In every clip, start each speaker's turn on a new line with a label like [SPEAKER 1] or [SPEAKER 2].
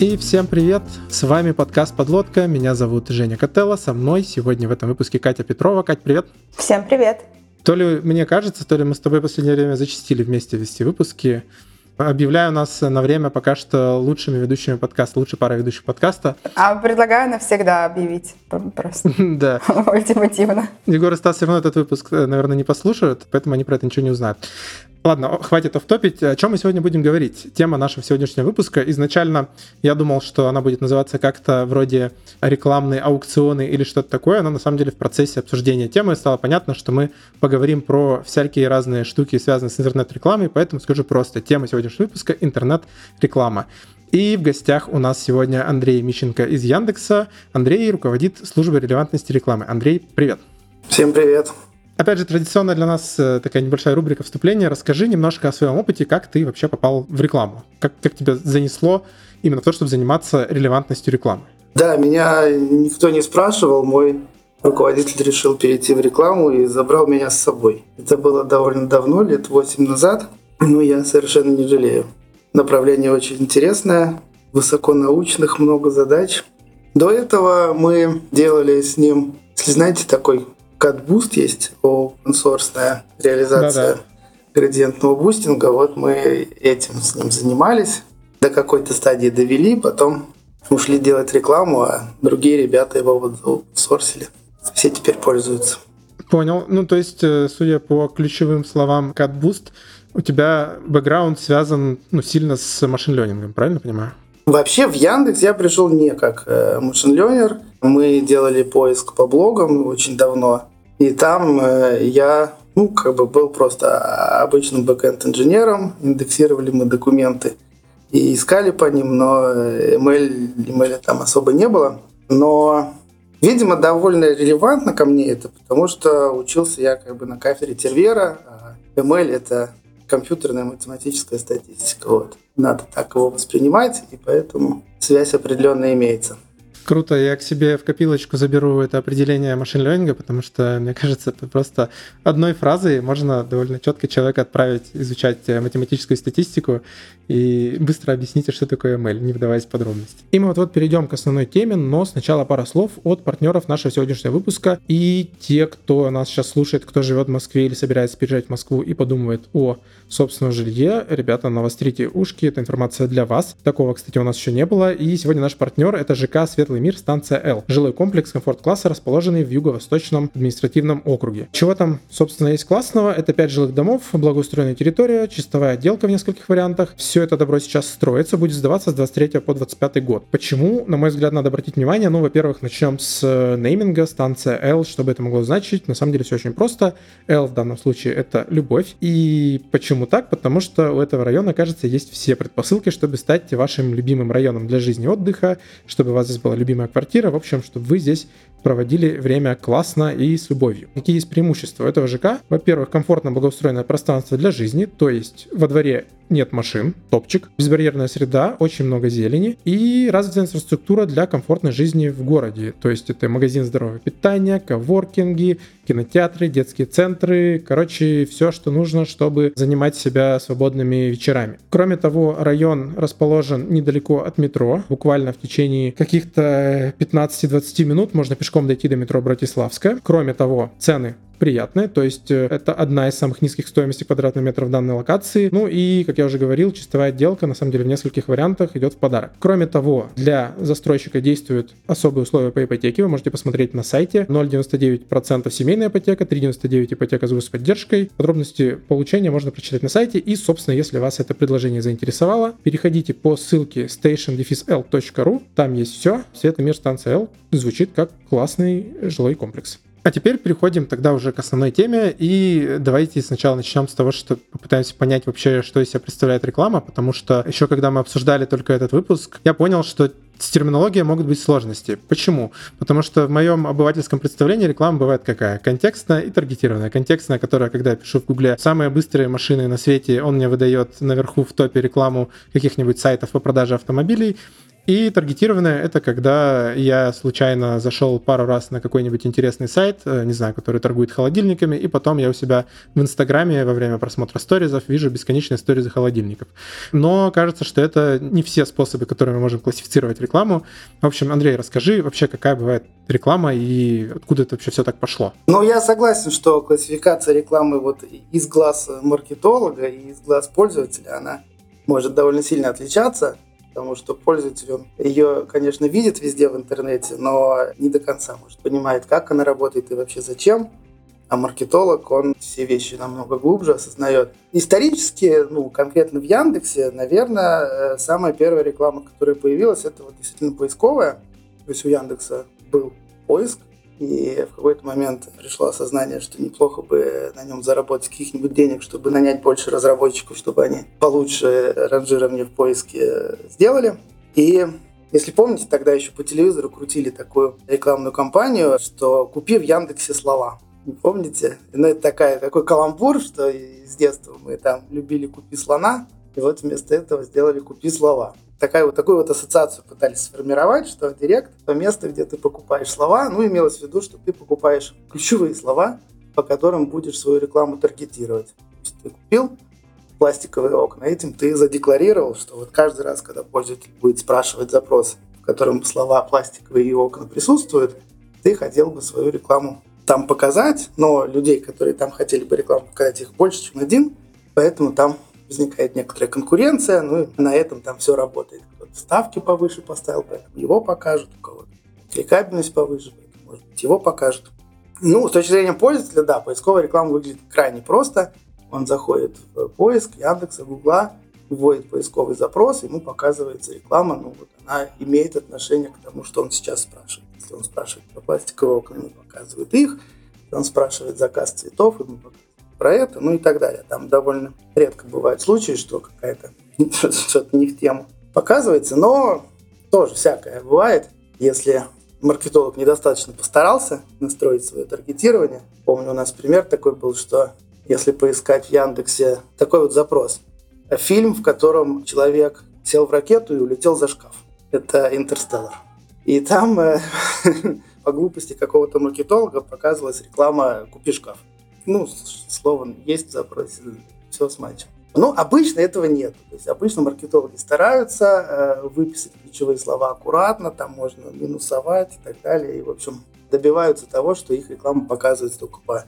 [SPEAKER 1] И всем привет! С вами подкаст «Подлодка». Меня зовут Женя Котелло. Со мной сегодня в этом выпуске Катя Петрова. Кать, привет!
[SPEAKER 2] Всем привет!
[SPEAKER 1] То ли мне кажется, то ли мы с тобой в последнее время зачастили вместе вести выпуски. Объявляю нас на время пока что лучшими ведущими подкаста, лучшей парой ведущих подкаста.
[SPEAKER 2] А предлагаю навсегда объявить просто.
[SPEAKER 1] Да.
[SPEAKER 2] Ультимативно.
[SPEAKER 1] Егор и Стас все равно этот выпуск, э, наверное, не послушают, поэтому они про это ничего не узнают. Ладно, хватит офтопить. О чем мы сегодня будем говорить? Тема нашего сегодняшнего выпуска. Изначально я думал, что она будет называться как-то вроде рекламные аукционы или что-то такое, но на самом деле в процессе обсуждения темы стало понятно, что мы поговорим про всякие разные штуки, связанные с интернет-рекламой, поэтому скажу просто. Тема сегодняшнего выпуска — интернет-реклама. И в гостях у нас сегодня Андрей Мищенко из Яндекса. Андрей руководит службой релевантности рекламы. Андрей, привет.
[SPEAKER 3] Всем привет.
[SPEAKER 1] Опять же, традиционно для нас э, такая небольшая рубрика вступления. Расскажи немножко о своем опыте, как ты вообще попал в рекламу. Как, как тебя занесло именно в то, чтобы заниматься релевантностью рекламы?
[SPEAKER 3] Да, меня никто не спрашивал. Мой руководитель решил перейти в рекламу и забрал меня с собой. Это было довольно давно, лет 8 назад, но я совершенно не жалею. Направление очень интересное, высоконаучных, много задач. До этого мы делали с ним, если знаете, такой CatBoost есть, open source реализация Да-да. градиентного бустинга. Вот мы этим с ним занимались, до какой-то стадии довели, потом ушли делать рекламу, а другие ребята его вот сорсили. Все теперь пользуются.
[SPEAKER 1] Понял. Ну, то есть, э, судя по ключевым словам CatBoost, у тебя бэкграунд связан ну, сильно с machine learning ом, правильно понимаю?
[SPEAKER 3] Вообще в Яндекс я пришел не как э, машин-ленер. Мы делали поиск по блогам очень давно. И там э, я ну, как бы был просто обычным бэкэнд-инженером. Индексировали мы документы и искали по ним, но email, email там особо не было. Но, видимо, довольно релевантно ко мне это, потому что учился я как бы на кафедре Тервера, а ML — это компьютерная математическая статистика. Вот. Надо так его воспринимать, и поэтому связь определенно имеется.
[SPEAKER 1] Круто, я к себе в копилочку заберу это определение машин ленинга, потому что, мне кажется, это просто одной фразой можно довольно четко человека отправить изучать э, математическую статистику и быстро объяснить, что такое ML, не вдаваясь в подробности. И мы вот-вот перейдем к основной теме, но сначала пара слов от партнеров нашего сегодняшнего выпуска. И те, кто нас сейчас слушает, кто живет в Москве или собирается переезжать в Москву и подумывает о собственном жилье, ребята, навострите ушки, это информация для вас. Такого, кстати, у нас еще не было. И сегодня наш партнер — это ЖК «Светлый Белый мир, станция Л. Жилой комплекс комфорт-класса, расположенный в юго-восточном административном округе. Чего там, собственно, есть классного? Это 5 жилых домов, благоустроенная территория, чистовая отделка в нескольких вариантах. Все это добро сейчас строится, будет сдаваться с 23 по 25 год. Почему? На мой взгляд, надо обратить внимание. Ну, во-первых, начнем с э, нейминга, станция L, что бы это могло значить. На самом деле все очень просто. L в данном случае это любовь. И почему так? Потому что у этого района, кажется, есть все предпосылки, чтобы стать вашим любимым районом для жизни и отдыха, чтобы у вас здесь была любимая любимая квартира, в общем, чтобы вы здесь проводили время классно и с любовью. Какие есть преимущества этого ЖК? Во-первых, комфортно благоустроенное пространство для жизни, то есть во дворе нет машин, топчик, безбарьерная среда, очень много зелени и развитая инфраструктура для комфортной жизни в городе. То есть это магазин здорового питания, коворкинги, кинотеатры, детские центры, короче, все, что нужно, чтобы занимать себя свободными вечерами. Кроме того, район расположен недалеко от метро, буквально в течение каких-то 15-20 минут можно пешком дойти до метро Братиславская. Кроме того, цены приятная, то есть э, это одна из самых низких стоимостей квадратного метра в данной локации. Ну и, как я уже говорил, чистовая отделка на самом деле в нескольких вариантах идет в подарок. Кроме того, для застройщика действуют особые условия по ипотеке, вы можете посмотреть на сайте 0,99% семейная ипотека, 3,99 ипотека с поддержкой. Подробности получения можно прочитать на сайте и, собственно, если вас это предложение заинтересовало, переходите по ссылке station-l.ru, там есть все. Светлый мир станция L звучит как классный жилой комплекс. А теперь переходим тогда уже к основной теме, и давайте сначала начнем с того, что попытаемся понять вообще, что из себя представляет реклама, потому что еще когда мы обсуждали только этот выпуск, я понял, что с терминологией могут быть сложности. Почему? Потому что в моем обывательском представлении реклама бывает какая? Контекстная и таргетированная. Контекстная, которая, когда я пишу в гугле самые быстрые машины на свете, он мне выдает наверху в топе рекламу каких-нибудь сайтов по продаже автомобилей И таргетированное — это когда я случайно зашел пару раз на какой-нибудь интересный сайт, э, не знаю, который торгует холодильниками, и потом я у себя в Инстаграме во время просмотра сторизов вижу бесконечные сторизы холодильников. Но кажется, что это не все способы, которыми мы можем классифицировать рекламу. В общем, Андрей, расскажи вообще, какая бывает реклама и откуда это вообще все так пошло?
[SPEAKER 3] Ну, я согласен, что классификация рекламы вот из глаз маркетолога и из глаз пользователя, она может довольно сильно отличаться потому что пользователь, он ее, конечно, видит везде в интернете, но не до конца, может, понимает, как она работает и вообще зачем. А маркетолог, он все вещи намного глубже осознает. Исторически, ну, конкретно в Яндексе, наверное, э, самая первая реклама, которая появилась, это вот действительно поисковая. То есть у Яндекса был поиск, и в какой-то момент пришло осознание, что неплохо бы на нем заработать каких-нибудь денег, чтобы нанять больше разработчиков, чтобы они получше ранжирование в поиске сделали. И если помните, тогда еще по телевизору крутили такую рекламную кампанию, что «Купи в Яндексе слова». Не помните? Ну, это такая, такой каламбур, что с детства мы там любили «Купи слона», и вот вместо этого сделали «Купи слова» такая вот, такую вот ассоциацию пытались сформировать, что директ – то место, где ты покупаешь слова, ну, имелось в виду, что ты покупаешь ключевые слова, по которым будешь свою рекламу таргетировать. Ты купил пластиковые окна, этим ты задекларировал, что вот каждый раз, когда пользователь будет спрашивать запрос, в котором слова пластиковые окна присутствуют, ты хотел бы свою рекламу там показать, но людей, которые там хотели бы рекламу показать, их больше, чем один, поэтому там возникает некоторая конкуренция, ну и на этом там все работает. Кто-то ставки повыше поставил, поэтому его покажут, у кого-то кликабельность повыше, поэтому, может быть, его покажут. Ну, с точки зрения пользователя, да, поисковая реклама выглядит крайне просто. Он заходит в поиск Яндекса, Гугла, вводит поисковый запрос, ему показывается реклама, ну вот она имеет отношение к тому, что он сейчас спрашивает. Если он спрашивает про пластиковые окна, ему показывают их. Если он спрашивает заказ цветов, ему показывают про это, ну и так далее. Там довольно редко бывают случаи, что какая-то что-то не в тему показывается, но тоже всякое бывает, если маркетолог недостаточно постарался настроить свое таргетирование. Помню, у нас пример такой был, что если поискать в Яндексе такой вот запрос. Фильм, в котором человек сел в ракету и улетел за шкаф. Это «Интерстеллар». И там э, по глупости какого-то маркетолога показывалась реклама «Купи шкаф» ну, словом, есть в запросе, все с матчем. Но обычно этого нет. То есть обычно маркетологи стараются э, выписать ключевые слова аккуратно, там можно минусовать и так далее. И, в общем, добиваются того, что их реклама показывается только по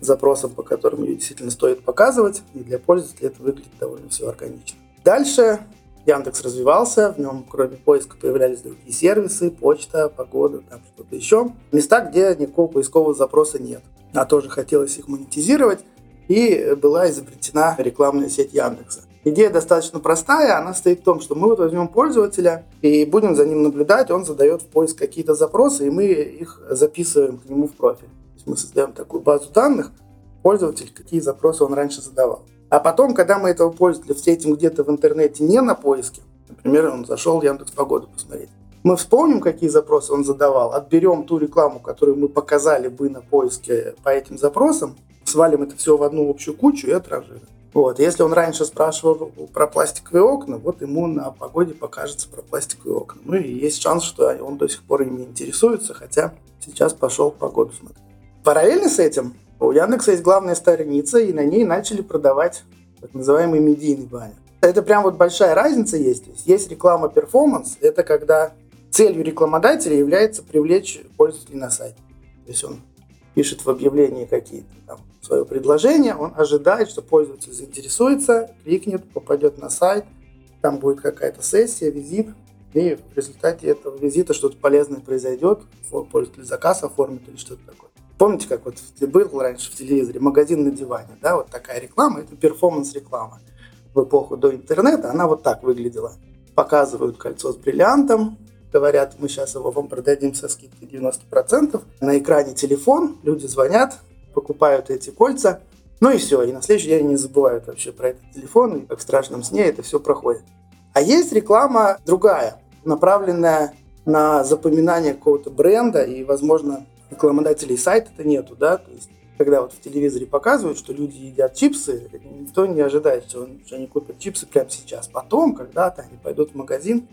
[SPEAKER 3] запросам, по которым ее действительно стоит показывать. И для пользователя это выглядит довольно все органично. Дальше Яндекс развивался, в нем кроме поиска появлялись другие сервисы, почта, погода, там что-то еще. Места, где никакого поискового запроса нет а тоже хотелось их монетизировать, и была изобретена рекламная сеть Яндекса. Идея достаточно простая, она стоит в том, что мы вот возьмем пользователя и будем за ним наблюдать, он задает в поиск какие-то запросы, и мы их записываем к нему в профиль. То есть мы создаем такую базу данных, пользователь, какие запросы он раньше задавал. А потом, когда мы этого пользователя встретим где-то в интернете не на поиске, например, он зашел в Яндекс Погоду посмотреть, мы вспомним, какие запросы он задавал, отберем ту рекламу, которую мы показали бы на поиске по этим запросам, свалим это все в одну общую кучу и отражим. Вот. Если он раньше спрашивал про пластиковые окна, вот ему на погоде покажется про пластиковые окна. Ну и есть шанс, что он до сих пор ими интересуется, хотя сейчас пошел погоду смотреть. Параллельно с этим у Яндекса есть главная страница, и на ней начали продавать так называемый медийный баннер. Это прям вот большая разница есть. Есть, реклама перформанс, это когда целью рекламодателя является привлечь пользователей на сайт. То есть он пишет в объявлении какие-то там свое предложение, он ожидает, что пользователь заинтересуется, кликнет, попадет на сайт, там будет какая-то сессия, визит, и в результате этого визита что-то полезное произойдет, пользователь заказ оформит или что-то такое. Помните, как вот был раньше в телевизоре магазин на диване, да, вот такая реклама, это перформанс-реклама. В эпоху до интернета она вот так выглядела. Показывают кольцо с бриллиантом, говорят, мы сейчас его вам продадим со скидкой 90%. На экране телефон, люди звонят, покупают эти кольца, ну и все. И на следующий день не забывают вообще про этот телефон, и как в страшном сне это все проходит. А есть реклама другая, направленная на запоминание какого-то бренда, и, возможно, рекламодателей сайта-то нету, да, то есть когда вот в телевизоре показывают, что люди едят чипсы, никто не ожидает, что, они купят чипсы прямо сейчас. Потом, когда-то они пойдут в магазин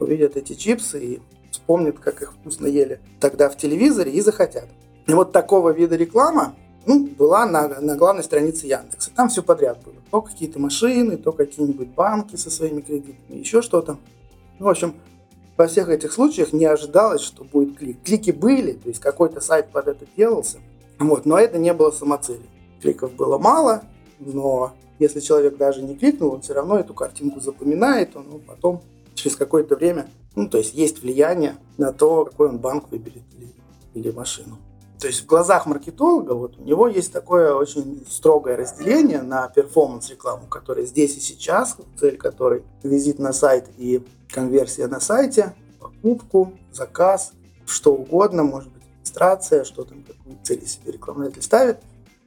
[SPEAKER 3] увидят эти чипсы и вспомнят, как их вкусно ели тогда в телевизоре и захотят. И вот такого вида реклама ну, была на, на главной странице Яндекса. Там все подряд было. То какие-то машины, то какие-нибудь банки со своими кредитами, еще что-то. Ну, в общем, во всех этих случаях не ожидалось, что будет клик. Клики были, то есть какой-то сайт под это делался, вот, но это не было самоцелью. Кликов было мало, но если человек даже не кликнул, он все равно эту картинку запоминает, он ну, потом через какое-то время, ну, то есть есть влияние на то, какой он банк выберет или, или машину. То есть в глазах маркетолога вот у него есть такое очень строгое разделение на перформанс-рекламу, которая здесь и сейчас, цель которой визит на сайт и конверсия на сайте, покупку, заказ, что угодно, может быть, регистрация, что там, какую цель себе рекламодатель ставит,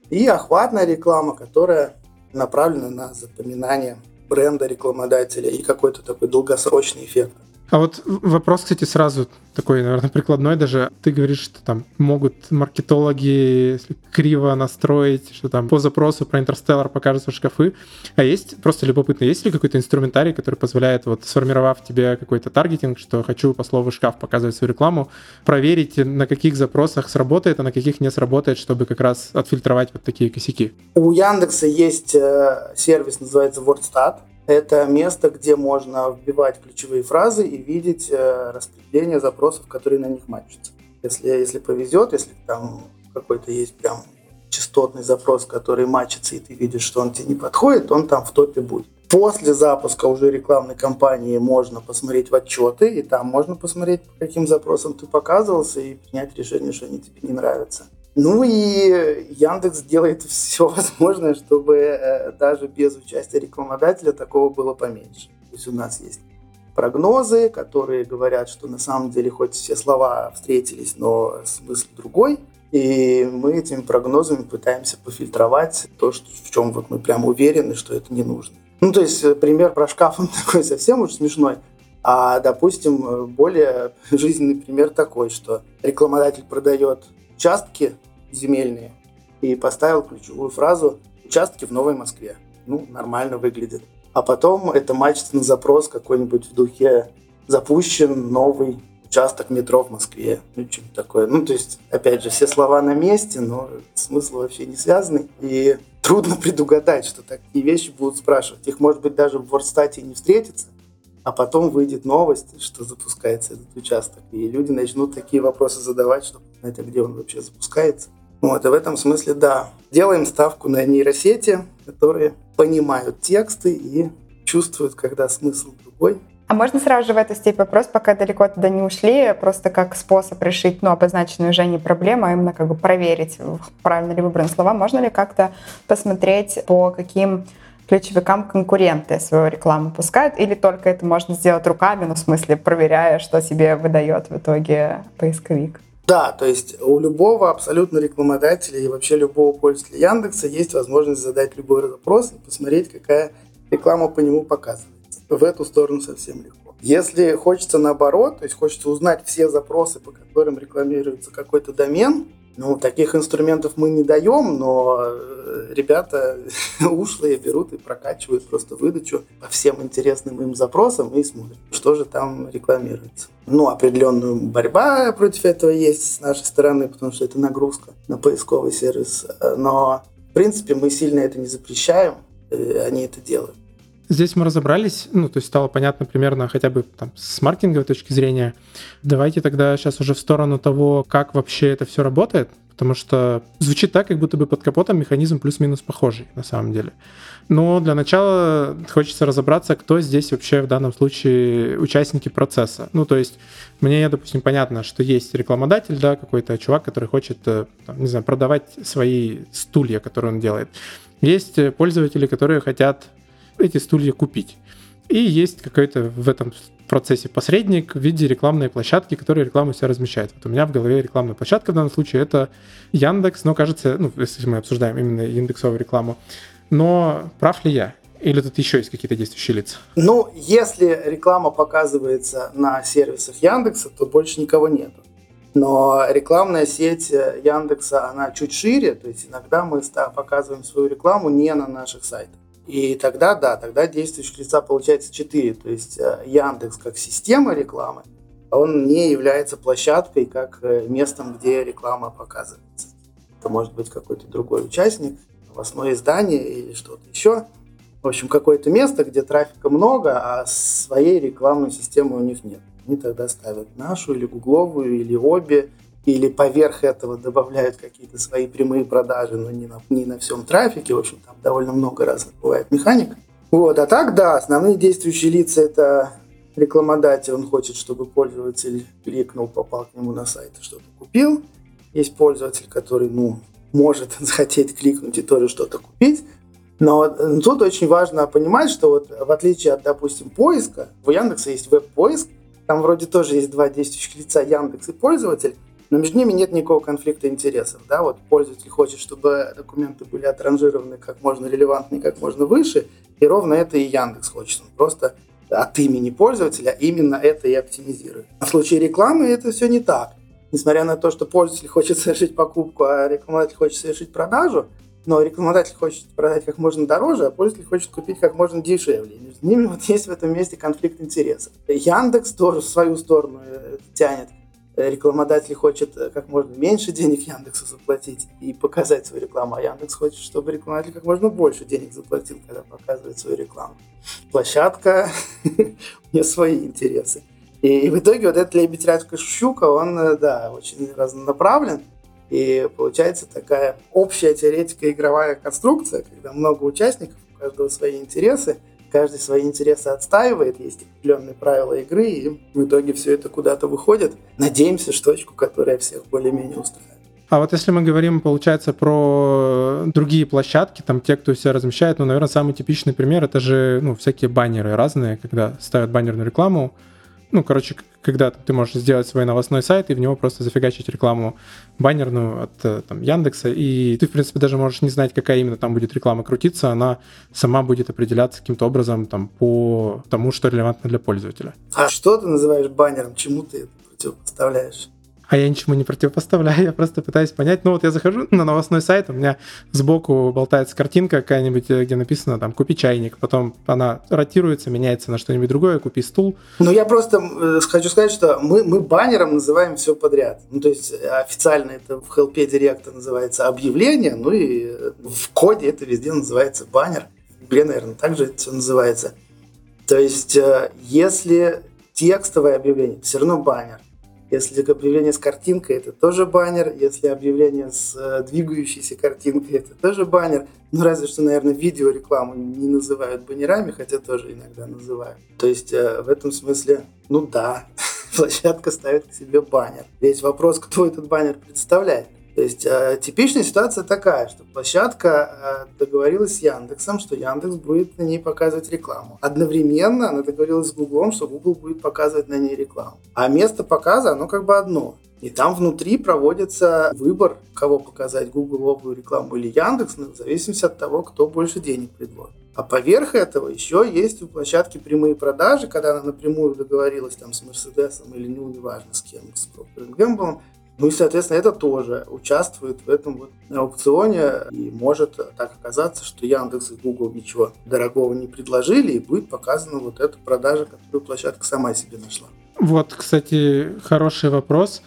[SPEAKER 3] и охватная реклама, которая направлена на запоминание бренда рекламодателя и какой-то такой долгосрочный эффект.
[SPEAKER 1] А вот вопрос, кстати, сразу такой, наверное, прикладной даже. Ты говоришь, что там могут маркетологи криво настроить, что там по запросу про Интерстеллар покажутся шкафы. А есть, просто любопытно, есть ли какой-то инструментарий, который позволяет, вот сформировав тебе какой-то таргетинг, что хочу по слову шкаф показывать свою рекламу, проверить, на каких запросах сработает, а на каких не сработает, чтобы как раз отфильтровать вот такие косяки?
[SPEAKER 3] У Яндекса есть э, сервис, называется WordStat. Это место, где можно вбивать ключевые фразы и видеть э, распределение запросов, которые на них матчатся. Если, если повезет, если там какой-то есть прям частотный запрос, который матчится, и ты видишь, что он тебе не подходит, он там в топе будет. После запуска уже рекламной кампании можно посмотреть в отчеты, и там можно посмотреть, по каким запросам ты показывался, и принять решение, что они тебе не нравятся. Ну и Яндекс делает все возможное, чтобы э, даже без участия рекламодателя такого было поменьше. То есть у нас есть прогнозы, которые говорят, что на самом деле хоть все слова встретились, но смысл другой. И мы этими прогнозами пытаемся пофильтровать то, что, в чем вот мы прям уверены, что это не нужно. Ну, то есть э, пример про шкаф, он такой совсем уж смешной. А, допустим, э, более жизненный пример такой, что рекламодатель продает участки земельные и поставил ключевую фразу «участки в Новой Москве». Ну, нормально выглядит. А потом это мачется запрос какой-нибудь в духе «запущен новый участок метро в Москве». Ну, что-то такое. Ну, то есть, опять же, все слова на месте, но смысл вообще не связанный. И трудно предугадать, что такие вещи будут спрашивать. Их, может быть, даже в Ворстате не встретится, а потом выйдет новость, что запускается этот участок. И люди начнут такие вопросы задавать, чтобы знать, а где он вообще запускается. Вот, и в этом смысле, да, делаем ставку на нейросети, которые понимают тексты и чувствуют, когда смысл другой.
[SPEAKER 2] А можно сразу же в эту степь вопрос, пока далеко туда не ушли, просто как способ решить ну, обозначенную уже не проблему, а именно как бы проверить, правильно ли выбраны слова. Можно ли как-то посмотреть, по каким ключевикам конкуренты свою рекламу пускают, или только это можно сделать руками, ну, в смысле, проверяя, что себе выдает в итоге поисковик?
[SPEAKER 3] Да, то есть у любого абсолютно рекламодателя и вообще любого пользователя Яндекса есть возможность задать любой запрос и посмотреть, какая реклама по нему показывается. В эту сторону совсем легко. Если хочется наоборот, то есть хочется узнать все запросы, по которым рекламируется какой-то домен, ну, таких инструментов мы не даем, но э, ребята ушлые берут и прокачивают просто выдачу по всем интересным им запросам и смотрят, что же там рекламируется. Ну, определенная борьба против этого есть с нашей стороны, потому что это нагрузка на поисковый сервис. Но, в принципе, мы сильно это не запрещаем, э, они это делают.
[SPEAKER 1] Здесь мы разобрались, ну, то есть стало понятно примерно хотя бы там с маркетинговой точки зрения. Давайте тогда сейчас уже в сторону того, как вообще это все работает, потому что звучит так, как будто бы под капотом механизм плюс-минус похожий на самом деле. Но для начала хочется разобраться, кто здесь вообще в данном случае участники процесса. Ну, то есть мне, допустим, понятно, что есть рекламодатель, да, какой-то чувак, который хочет, э, там, не знаю, продавать свои стулья, которые он делает. Есть пользователи, которые хотят эти стулья купить. И есть какой-то в этом процессе посредник в виде рекламной площадки, которая рекламу себя размещает. Вот у меня в голове рекламная площадка в данном случае это Яндекс, но кажется, ну, если мы обсуждаем именно индексовую рекламу. Но прав ли я? Или тут еще есть какие-то действующие лица?
[SPEAKER 3] Ну, если реклама показывается на сервисах Яндекса, то больше никого нету. Но рекламная сеть Яндекса, она чуть шире, то есть иногда мы показываем свою рекламу не на наших сайтах. И тогда, да, тогда действующих лица получается 4. То есть э, Яндекс как система рекламы, он не является площадкой как э, местом, где реклама показывается. Это может быть какой-то другой участник, новостное издание или что-то еще. В общем, какое-то место, где трафика много, а своей рекламной системы у них нет. Они тогда ставят нашу или гугловую, или обе, или поверх этого добавляют какие-то свои прямые продажи, но не на, не на всем трафике. В общем, там довольно много разных бывает механик. Вот, а так, да, основные действующие лица – это рекламодатель, он хочет, чтобы пользователь кликнул, попал к нему на сайт и что-то купил. Есть пользователь, который, ну, может захотеть кликнуть и тоже что-то купить. Но тут очень важно понимать, что вот в отличие от, допустим, поиска, у Яндекса есть веб-поиск, там вроде тоже есть два действующих лица, Яндекс и пользователь, но между ними нет никакого конфликта интересов. Да? Вот пользователь хочет, чтобы документы были отранжированы как можно релевантнее, как можно выше, и ровно это и Яндекс хочет. Он просто от имени пользователя именно это и оптимизирует. А в случае рекламы это все не так. Несмотря на то, что пользователь хочет совершить покупку, а рекламодатель хочет совершить продажу, но рекламодатель хочет продать как можно дороже, а пользователь хочет купить как можно дешевле. Между ними вот есть в этом месте конфликт интересов. Яндекс тоже в свою сторону э, тянет. Рекламодатель хочет э, как можно меньше денег Яндексу заплатить и показать свою рекламу, а Яндекс хочет, чтобы рекламодатель как можно больше денег заплатил, когда показывает свою рекламу. Площадка, у нее свои интересы. И, и в итоге вот этот лебедь, рядка, щука, он, э, да, очень разнонаправлен. И получается такая общая теоретика игровая конструкция, когда много участников, у каждого свои интересы, каждый свои интересы отстаивает, есть определенные правила игры, и в итоге все это куда-то выходит. Надеемся, что точку, которая всех более-менее устраивает.
[SPEAKER 1] А вот если мы говорим, получается, про другие площадки, там те, кто все размещает, ну, наверное, самый типичный пример это же, ну, всякие баннеры разные, когда ставят баннерную рекламу, ну, короче, когда ты можешь сделать свой новостной сайт и в него просто зафигачить рекламу баннерную от э, там, Яндекса, и ты, в принципе, даже можешь не знать, какая именно там будет реклама крутиться, она сама будет определяться каким-то образом там, по тому, что релевантно для пользователя.
[SPEAKER 3] А что ты называешь баннером? Чему ты это противопоставляешь?
[SPEAKER 1] А я ничему не противопоставляю, я просто пытаюсь понять. Ну вот я захожу на новостной сайт, у меня сбоку болтается картинка какая-нибудь, э, где написано там «купи чайник», потом она ротируется, меняется на что-нибудь другое, «купи стул».
[SPEAKER 3] Ну я просто э, хочу сказать, что мы, мы баннером называем все подряд. Ну то есть э, официально это в Help директа называется объявление, ну и в коде это везде называется баннер. В Гугле, наверное, также это все называется. То есть если текстовое объявление, все равно баннер. Если объявление с картинкой, это тоже баннер. Если объявление с э, двигающейся картинкой, это тоже баннер. Ну, разве что, наверное, видеорекламу не называют баннерами, хотя тоже иногда называют. То есть э, в этом смысле, ну да, площадка ставит к себе баннер. Весь вопрос, кто этот баннер представляет. То есть э, типичная ситуация такая, что площадка э, договорилась с Яндексом, что Яндекс будет на ней показывать рекламу. Одновременно она договорилась с Гуглом, что Google будет показывать на ней рекламу. А место показа, оно как бы одно. И там внутри проводится выбор, кого показать, гугловую рекламу или Яндекс, в зависимости от того, кто больше денег предложит. А поверх этого еще есть у площадки прямые продажи, когда она напрямую договорилась там с Мерседесом или ну, неважно с кем, с Procter Gamble, ну и, соответственно, это тоже участвует в этом вот аукционе. И может так оказаться, что Яндекс и Google ничего дорогого не предложили, и будет показана вот эта продажа, которую площадка сама себе нашла.
[SPEAKER 1] Вот, кстати, хороший вопрос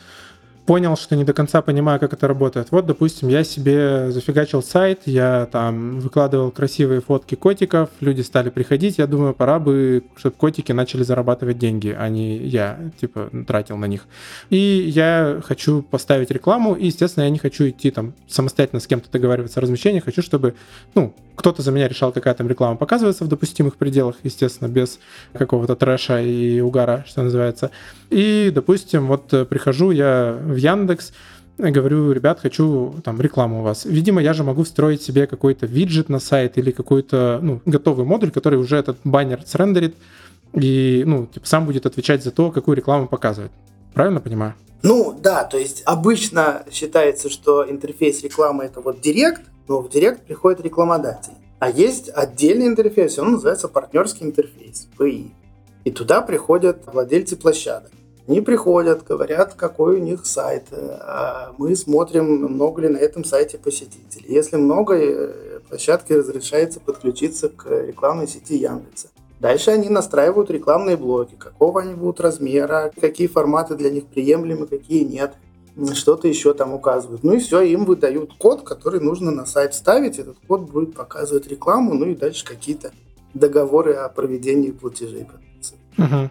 [SPEAKER 1] понял, что не до конца понимаю, как это работает. Вот, допустим, я себе зафигачил сайт, я там выкладывал красивые фотки котиков, люди стали приходить, я думаю, пора бы, чтобы котики начали зарабатывать деньги, а не я, типа, тратил на них. И я хочу поставить рекламу, и, естественно, я не хочу идти там самостоятельно с кем-то договариваться о размещении, хочу, чтобы, ну, кто-то за меня решал, какая там реклама показывается в допустимых пределах, естественно, без какого-то трэша и угара, что называется. И, допустим, вот прихожу я в Яндекс, говорю, ребят, хочу там рекламу у вас. Видимо, я же могу встроить себе какой-то виджет на сайт или какой-то ну, готовый модуль, который уже этот баннер срендерит и ну, типа, сам будет отвечать за то, какую рекламу показывать. Правильно понимаю?
[SPEAKER 3] Ну да, то есть обычно считается, что интерфейс рекламы это вот директ, но в директ приходит рекламодатель. А есть отдельный интерфейс, он называется партнерский интерфейс, PI. И туда приходят владельцы площадок. Они приходят, говорят, какой у них сайт. А мы смотрим, много ли на этом сайте посетителей. Если много, э, площадке разрешается подключиться к рекламной сети Яндекса. Дальше они настраивают рекламные блоки, какого они будут размера, какие форматы для них приемлемы, какие нет что-то еще там указывают. Ну и все, им выдают код, который нужно на сайт ставить. Этот код будет показывать рекламу, ну и дальше какие-то договоры о проведении платежей.
[SPEAKER 1] Угу.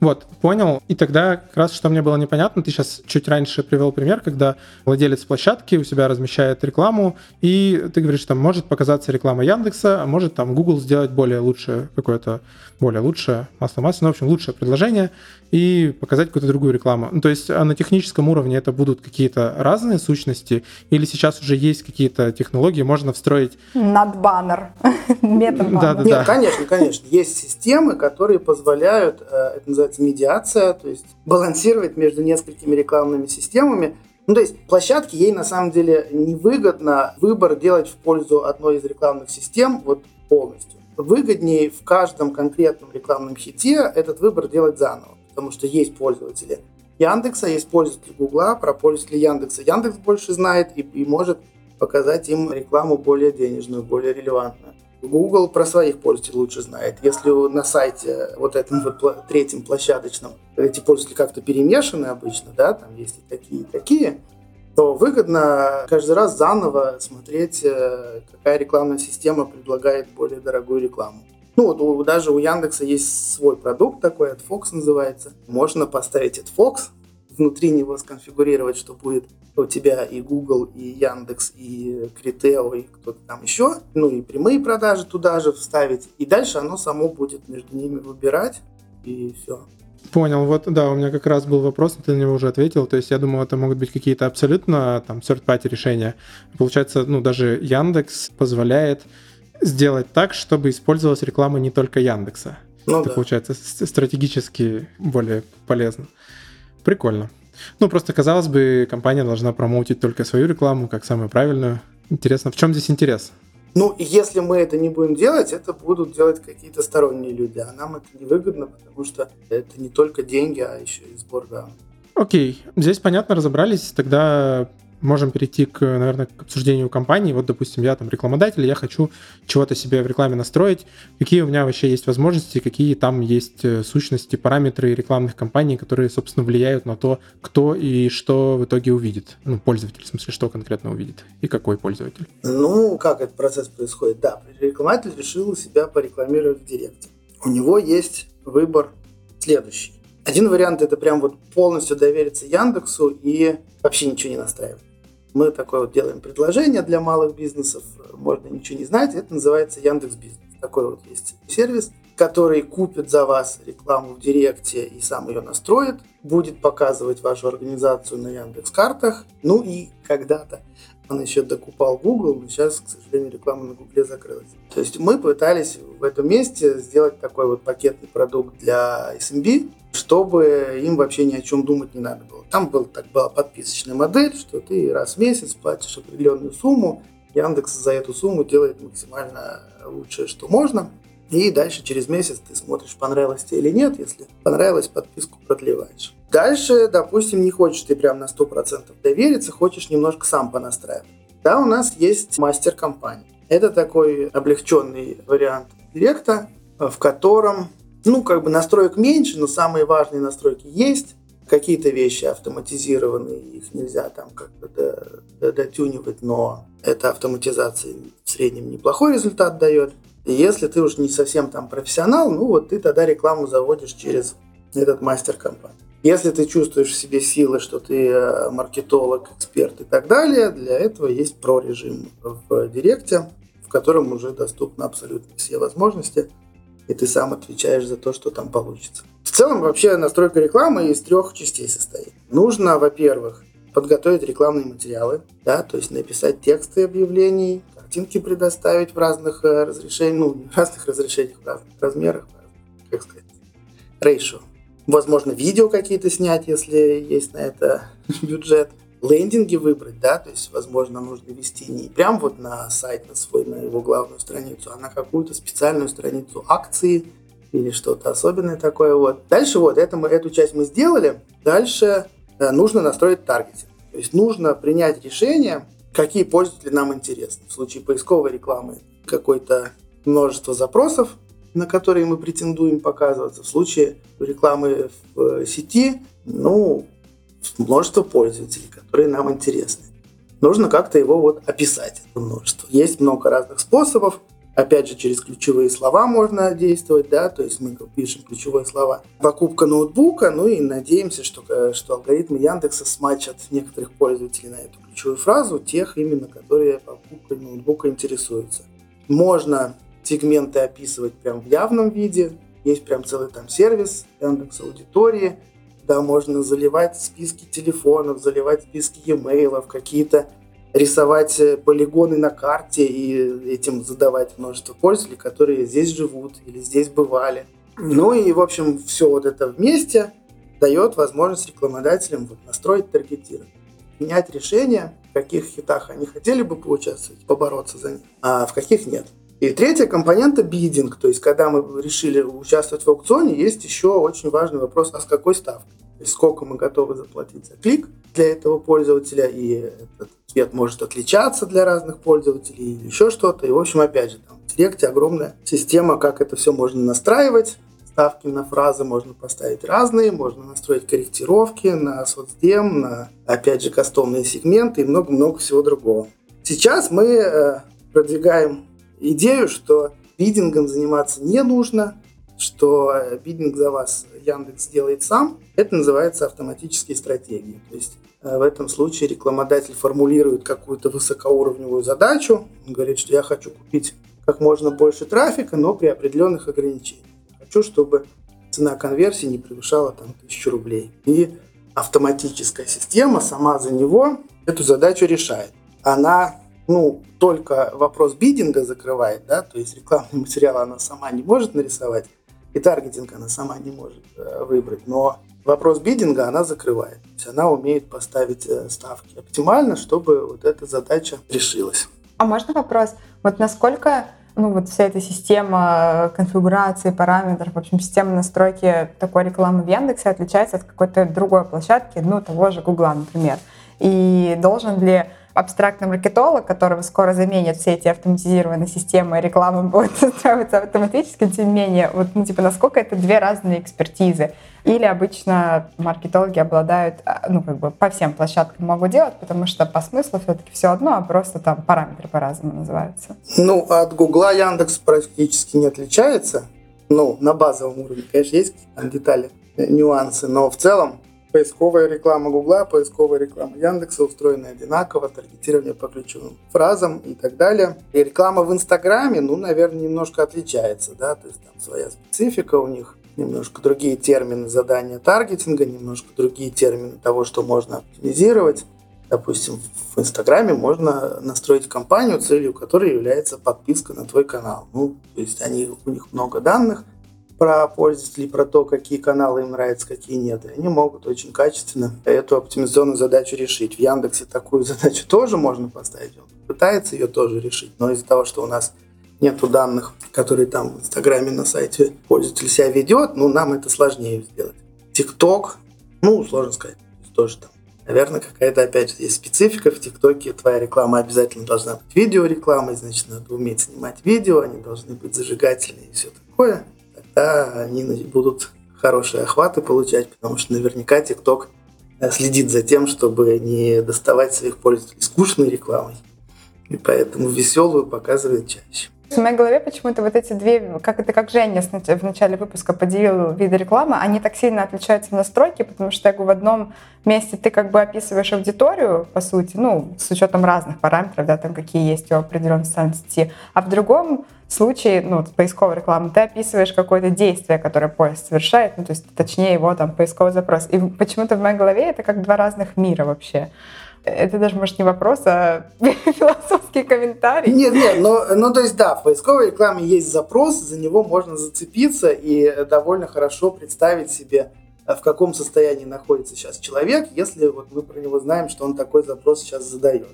[SPEAKER 1] Вот, понял. И тогда как раз, что мне было непонятно, ты сейчас чуть раньше привел пример, когда владелец площадки у себя размещает рекламу, и ты говоришь, там может показаться реклама Яндекса, а может там Google сделать более лучшее какое-то, более лучшее масло масла, ну, в общем, лучшее предложение, и показать какую-то другую рекламу. Ну, то есть а на техническом уровне это будут какие-то разные сущности, или сейчас уже есть какие-то технологии, можно встроить...
[SPEAKER 2] Над баннер.
[SPEAKER 3] Да, да, Нет, конечно, конечно. Есть системы, которые позволяют, э, это называется медиация, то есть балансировать между несколькими рекламными системами. Ну, то есть площадке ей на самом деле невыгодно выбор делать в пользу одной из рекламных систем вот полностью. Выгоднее в каждом конкретном рекламном хите этот выбор делать заново потому что есть пользователи Яндекса, есть пользователи Гугла, про пользователей Яндекса Яндекс больше знает и, и может показать им рекламу более денежную, более релевантную. Google про своих пользователей лучше знает. Если на сайте вот этом вот третьем площадочном эти пользователи как-то перемешаны обычно, да, там есть и такие, и такие, то выгодно каждый раз заново смотреть, э, какая рекламная система предлагает более дорогую рекламу. Ну, вот у, даже у Яндекса есть свой продукт такой, AdFox называется. Можно поставить AdFox, внутри него сконфигурировать, что будет у тебя и Google, и Яндекс, и Критео, и кто-то там еще. Ну и прямые продажи туда же вставить. И дальше оно само будет между ними выбирать, и все.
[SPEAKER 1] Понял, вот да, у меня как раз был вопрос, ты на него уже ответил. То есть я думал, это могут быть какие-то абсолютно там third-party решения. Получается, ну даже Яндекс позволяет сделать так, чтобы использовалась реклама не только Яндекса. Ну, Это да. получается стратегически более полезно. Прикольно. Ну, просто, казалось бы, компания должна промоутить только свою рекламу, как самую правильную. Интересно, в чем здесь интерес?
[SPEAKER 3] Ну, если мы это не будем делать, это будут делать какие-то сторонние люди, а нам это невыгодно, потому что это не только деньги, а еще и сбор данных.
[SPEAKER 1] Окей, здесь понятно разобрались. Тогда можем перейти к, наверное, к обсуждению компании. Вот, допустим, я там рекламодатель, я хочу чего-то себе в рекламе настроить. Какие у меня вообще есть возможности, какие там есть э, сущности, параметры рекламных кампаний, которые, собственно, влияют на то, кто и что в итоге увидит. Ну, пользователь, в смысле, что конкретно увидит и какой пользователь.
[SPEAKER 3] Ну, как этот процесс происходит? Да, рекламодатель решил себя порекламировать в Директе. У него есть выбор следующий. Один вариант это прям вот полностью довериться Яндексу и вообще ничего не настраивать. Мы такое вот делаем предложение для малых бизнесов, можно ничего не знать, это называется Яндекс Бизнес. Такой вот есть сервис, который купит за вас рекламу в Директе и сам ее настроит, будет показывать вашу организацию на Яндекс картах, ну и когда-то он еще докупал Google, но сейчас, к сожалению, реклама на Google закрылась. То есть мы пытались в этом месте сделать такой вот пакетный продукт для SMB, чтобы им вообще ни о чем думать не надо было. Там был, так, была подписочная модель, что ты раз в месяц платишь определенную сумму, Яндекс за эту сумму делает максимально лучшее, что можно. И дальше через месяц ты смотришь, понравилось тебе или нет. Если понравилось, подписку продлеваешь. Дальше, допустим, не хочешь ты прям на 100% довериться, хочешь немножко сам понастраивать. Да, у нас есть мастер компании. Это такой облегченный вариант директа, в котором ну, как бы настроек меньше, но самые важные настройки есть. Какие-то вещи автоматизированы, их нельзя там как-то дотюнивать, но эта автоматизация в среднем неплохой результат дает. И если ты уж не совсем там профессионал, ну вот ты тогда рекламу заводишь через этот мастер компании. Если ты чувствуешь в себе силы, что ты э, маркетолог, эксперт и так далее, для этого есть про-режим в Директе, в котором уже доступны абсолютно все возможности и ты сам отвечаешь за то, что там получится. В целом, вообще настройка рекламы из трех частей состоит. Нужно, во-первых, подготовить рекламные материалы, да, то есть написать тексты объявлений, картинки предоставить в разных э, разрешениях, ну, в разных разрешениях, в разных размерах, как сказать, рейшо. Возможно, видео какие-то снять, если есть на это бюджет лендинги выбрать, да, то есть, возможно, нужно вести не прям вот на сайт, на свой, на его главную страницу, а на какую-то специальную страницу акции или что-то особенное такое вот. Дальше вот, это мы, эту часть мы сделали. Дальше э, нужно настроить таргетинг. То есть нужно принять решение, какие пользователи нам интересны. В случае поисковой рекламы какое-то множество запросов, на которые мы претендуем показываться. В случае рекламы в сети, ну, множество пользователей, которые нам интересны. Нужно как-то его вот описать, это множество. Есть много разных способов. Опять же, через ключевые слова можно действовать, да, то есть мы пишем ключевые слова. Покупка ноутбука, ну и надеемся, что, э, что алгоритмы Яндекса смачат некоторых пользователей на эту ключевую фразу, тех именно, которые покупкой ноутбука интересуются. Можно сегменты описывать прям в явном виде, есть прям целый там сервис Яндекс Аудитории, да, можно заливать списки телефонов, заливать списки e-mail, какие-то рисовать э, полигоны на карте и этим задавать множество пользователей, которые здесь живут или здесь бывали. Ну и, в общем, все вот это вместе дает возможность рекламодателям вот настроить таргетирование, принять решение, в каких хитах они хотели бы поучаствовать, побороться за них, а в каких нет. И третья компонента – бидинг. То есть, когда мы решили участвовать в аукционе, есть еще очень важный вопрос, а с какой ставкой? Сколько мы готовы заплатить за клик для этого пользователя, и этот цвет может отличаться для разных пользователей, или еще что-то. И, в общем, опять же, там в Директе огромная система, как это все можно настраивать. Ставки на фразы можно поставить разные, можно настроить корректировки на соцдем, на, опять же, кастомные сегменты и много-много всего другого. Сейчас мы э, продвигаем идею, что бидингом заниматься не нужно, что э, бидинг за вас Яндекс делает сам. Это называется автоматические стратегии. То есть э, в этом случае рекламодатель формулирует какую-то высокоуровневую задачу. Он говорит, что я хочу купить как можно больше трафика, но при определенных ограничениях. Хочу, чтобы цена конверсии не превышала там тысячу рублей. И автоматическая система сама за него эту задачу решает. Она ну, только вопрос бидинга закрывает, да, то есть рекламный материал она сама не может нарисовать, и таргетинг она сама не может э, выбрать, но вопрос бидинга она закрывает. То есть она умеет поставить э, ставки оптимально, чтобы вот эта задача решилась.
[SPEAKER 2] А можно вопрос? Вот насколько ну, вот вся эта система конфигурации, параметров, в общем, система настройки такой рекламы в Яндексе отличается от какой-то другой площадки, ну, того же Гугла, например. И должен ли абстрактный маркетолог, которого скоро заменят все эти автоматизированные системы, реклама будет настраиваться автоматически, тем не менее, вот, ну, типа, насколько это две разные экспертизы. Или обычно маркетологи обладают, а, ну, как бы по всем площадкам могут делать, потому что по смыслу все-таки все одно, а просто там параметры по-разному называются.
[SPEAKER 3] Ну, от Гугла Яндекс практически не отличается. Ну, на базовом уровне, конечно, есть там детали, нюансы, но в целом Поисковая реклама Гугла, поисковая реклама Яндекса устроены одинаково, таргетирование по ключевым фразам и так далее. И реклама в Инстаграме, ну, наверное, немножко отличается, да, то есть там своя специфика у них, немножко другие термины задания таргетинга, немножко другие термины того, что можно оптимизировать. Допустим, в Инстаграме можно настроить компанию, целью которой является подписка на твой канал. Ну, то есть они, у них много данных, про пользователей, про то, какие каналы им нравятся, какие нет. И они могут очень качественно эту оптимизационную задачу решить. В Яндексе такую задачу тоже можно поставить. Он пытается ее тоже решить. Но из-за того, что у нас нету данных, которые там в Инстаграме на сайте пользователь себя ведет, ну, нам это сложнее сделать. ТикТок, ну, сложно сказать, тоже там Наверное, какая-то, опять же, есть специфика. В ТикТоке твоя реклама обязательно должна быть видеорекламой, значит, надо уметь снимать видео, они должны быть зажигательные и все такое тогда они будут хорошие охваты получать, потому что наверняка TikTok э, следит за тем, чтобы не доставать своих пользователей скучной рекламой. И поэтому веселую показывает чаще.
[SPEAKER 2] В моей голове почему-то вот эти две, как это как Женя в начале выпуска поделил виды рекламы, они так сильно отличаются в настройке, потому что в одном месте ты как бы описываешь аудиторию, по сути, ну, с учетом разных параметров, да, там какие есть у определенной социальной сети, а в другом случае, ну, поисковой рекламы, ты описываешь какое-то действие, которое поиск совершает, ну, то есть точнее его там поисковый запрос. И почему-то в моей голове это как два разных мира вообще это даже, может, не вопрос, а философский комментарий.
[SPEAKER 3] Нет, нет, но, ну, то есть, да, в поисковой рекламе есть запрос, за него можно зацепиться и довольно хорошо представить себе, э, в каком состоянии находится сейчас человек, если вот мы про него знаем, что он такой запрос сейчас задает.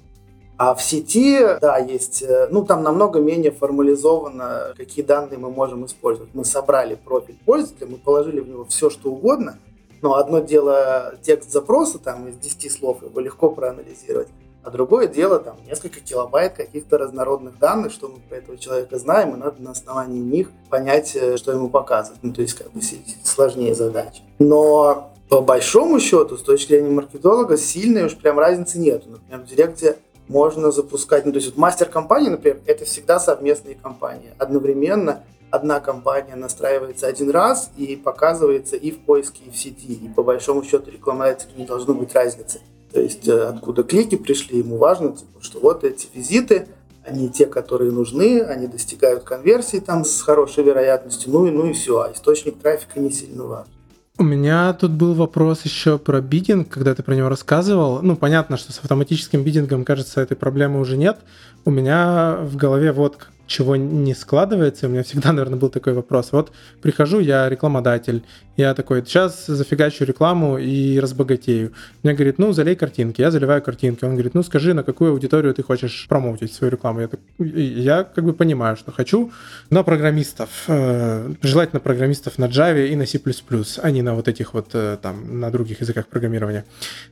[SPEAKER 3] А в сети, да, есть, э, ну, там намного менее формализовано, какие данные мы можем использовать. Мы собрали профиль пользователя, мы положили в него все, что угодно – но одно дело текст запроса, там из 10 слов, его легко проанализировать. А другое дело, там, несколько килобайт каких-то разнородных данных, что мы про этого человека знаем, и надо на основании них понять, э, что ему показывать. Ну, то есть, как бы сложнее задача. Но по большому счету, с точки зрения маркетолога, сильной уж прям разницы нет. Например, в Директе можно запускать, ну, то есть вот мастер компании, например, это всегда совместные компании. Одновременно одна компания настраивается один раз и показывается и в поиске, и в сети. И по большому счету рекламодателю не должно быть разницы. То есть э, откуда клики пришли, ему важно, типа, что вот эти визиты, они те, которые нужны, они достигают конверсии там с хорошей вероятностью, ну и, ну и все, а источник трафика не сильно важен.
[SPEAKER 1] У меня тут был вопрос еще про бидинг, когда ты про него рассказывал. Ну, понятно, что с автоматическим бидингом, кажется, этой проблемы уже нет. У меня в голове вот чего не складывается. У меня всегда, наверное, был такой вопрос. Вот прихожу, я рекламодатель, я такой, сейчас зафигачу рекламу и разбогатею. Мне говорит, ну, залей картинки. Я заливаю картинки. Он говорит, ну, скажи, на какую аудиторию ты хочешь промоутить свою рекламу. Я, так, я как бы понимаю, что хочу на программистов. Э, желательно программистов на Java и на C++, а не на вот этих вот э, там, на других языках программирования.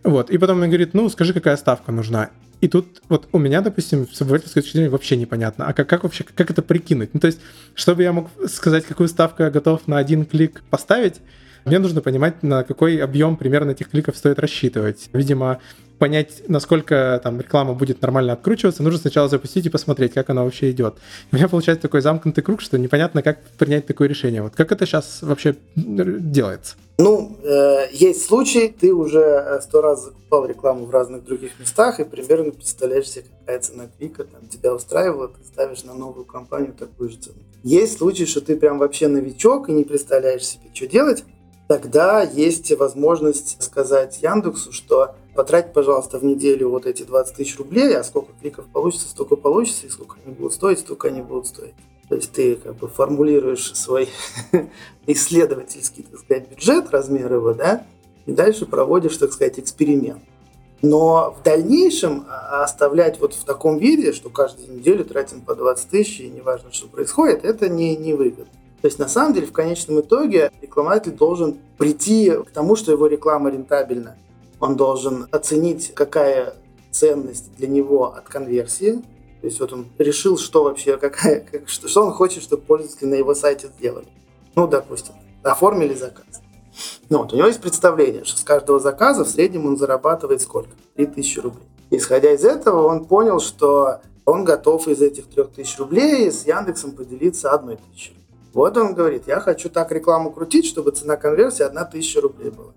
[SPEAKER 1] Вот. И потом он говорит, ну, скажи, какая ставка нужна. И тут вот у меня, допустим, с обывательской точки зрения вообще непонятно. А как, как вообще, как это прикинуть? Ну, то есть, чтобы я мог сказать, какую ставку я готов на один клик поставить, мне нужно понимать, на какой объем примерно этих кликов стоит рассчитывать. Видимо, понять, насколько там реклама будет нормально откручиваться, нужно сначала запустить и посмотреть, как она вообще идет. у меня получается такой замкнутый круг, что непонятно, как принять такое решение. Вот как это сейчас вообще делается?
[SPEAKER 3] Ну, э, есть случаи, ты уже э, сто раз закупал рекламу в разных других местах и примерно представляешь себе, какая цена клика там, тебя устраивала, ты ставишь на новую компанию такую же цену. Есть случаи, что ты прям вообще новичок и не представляешь себе, что делать, тогда есть возможность сказать Яндексу, что потратить, пожалуйста, в неделю вот эти 20 тысяч рублей, а сколько кликов получится, столько получится, и сколько они будут стоить, столько они будут стоить. То есть ты как бы формулируешь свой исследовательский, так сказать, бюджет, размер его, да, и дальше проводишь, так сказать, эксперимент. Но в дальнейшем а, оставлять вот в таком виде, что каждую неделю тратим по 20 тысяч, и неважно, что происходит, это не, не выгодно. То есть на самом деле в конечном итоге рекламодатель должен прийти к тому, что его реклама рентабельна. Он должен оценить, какая ценность для него от конверсии. То есть вот он решил, что вообще, какая, как, что, что он хочет, чтобы пользователи на его сайте сделали. Ну, допустим, оформили заказ. Ну, вот у него есть представление, что с каждого заказа в среднем он зарабатывает сколько? 3000 рублей. Исходя из этого, он понял, что он готов из этих 3000 рублей с Яндексом поделиться одной тысячей. Вот он говорит, я хочу так рекламу крутить, чтобы цена конверсии 1000 рублей была.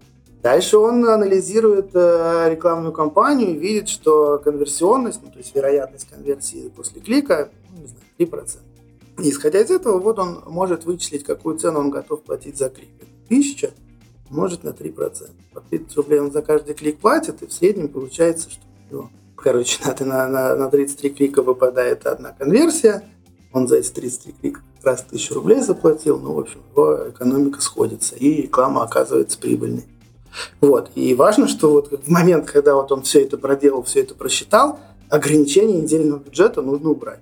[SPEAKER 3] Дальше он анализирует э, рекламную кампанию и видит, что конверсионность, ну, то есть вероятность конверсии после клика, ну, не знаю, 3%. И исходя из этого, вот он может вычислить, какую цену он готов платить за клик. Тысяча может на 3%. По 30 рублей он за каждый клик платит, и в среднем получается, что ну, короче, на, на, на, на 33 клика выпадает одна конверсия, он за эти 33 клика раз 1000 рублей заплатил, ну, в общем, его экономика сходится, и реклама оказывается прибыльной. Вот. И важно, что вот в момент, когда вот он все это проделал, все это просчитал, ограничение недельного бюджета нужно убрать.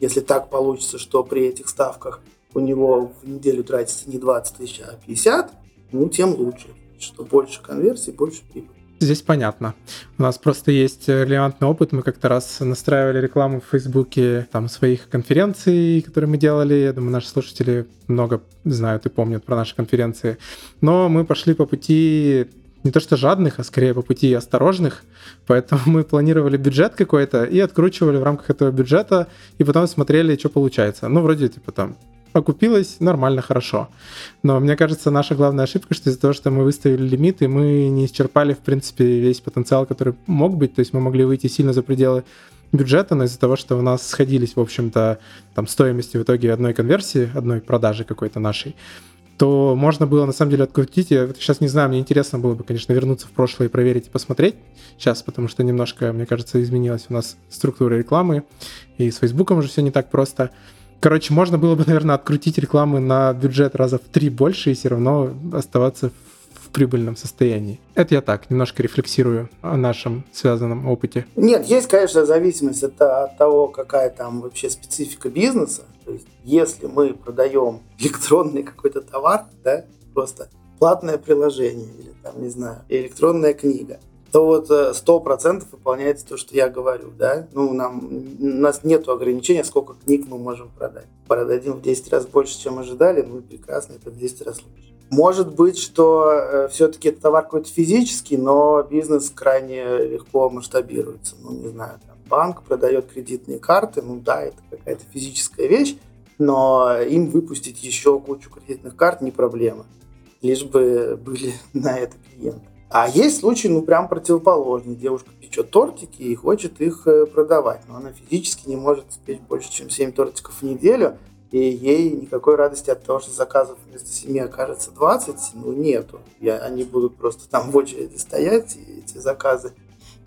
[SPEAKER 3] Если так получится, что при этих ставках у него в неделю тратится не 20 тысяч, а 50, ну, тем лучше. Что больше конверсий, больше прибыли.
[SPEAKER 1] Здесь понятно. У нас просто есть релевантный опыт. Мы как-то раз настраивали рекламу в Фейсбуке там своих конференций, которые мы делали. Я думаю, наши слушатели много знают и помнят про наши конференции. Но мы пошли по пути не то что жадных, а скорее по пути осторожных. Поэтому мы планировали бюджет какой-то и откручивали в рамках этого бюджета, и потом смотрели, что получается. Ну, вроде типа там окупилось нормально, хорошо. Но мне кажется, наша главная ошибка, что из-за того, что мы выставили лимит, и мы не исчерпали, в принципе, весь потенциал, который мог быть, то есть мы могли выйти сильно за пределы бюджета, но из-за того, что у нас сходились, в общем-то, там стоимости в итоге одной конверсии, одной продажи какой-то нашей, то можно было на самом деле открутить. Я сейчас не знаю, мне интересно было бы, конечно, вернуться в прошлое и проверить и посмотреть сейчас, потому что немножко, мне кажется, изменилась у нас структура рекламы, и с Фейсбуком уже все не так просто. Короче, можно было бы, наверное, открутить рекламы на бюджет раза в три больше и все равно оставаться в прибыльном состоянии. Это я так, немножко рефлексирую о нашем связанном опыте.
[SPEAKER 3] Нет, есть, конечно, зависимость от, от того, какая там вообще специфика бизнеса. То есть, если мы продаем электронный какой-то товар, да, просто платное приложение или там, не знаю, электронная книга, то вот э, сто процентов выполняется то, что я говорю, да. Ну, нам, у нас нет ограничения, сколько книг мы можем продать. Продадим в 10 раз больше, чем ожидали, ну, прекрасно, это в 10 раз лучше. Может быть, что э, все-таки это товар какой-то физический, но бизнес крайне легко масштабируется. Ну, не знаю, там, банк продает кредитные карты, ну да, это какая-то физическая вещь, но им выпустить еще кучу кредитных карт не проблема, лишь бы были на это клиенты. А есть случаи, ну, прям противоположный. Девушка печет тортики и хочет их э, продавать, но она физически не может спечь больше, чем 7 тортиков в неделю, и ей никакой радости от того, что заказов вместо 7 окажется 20, ну, нету. Я, они будут просто там в очереди стоять, и эти заказы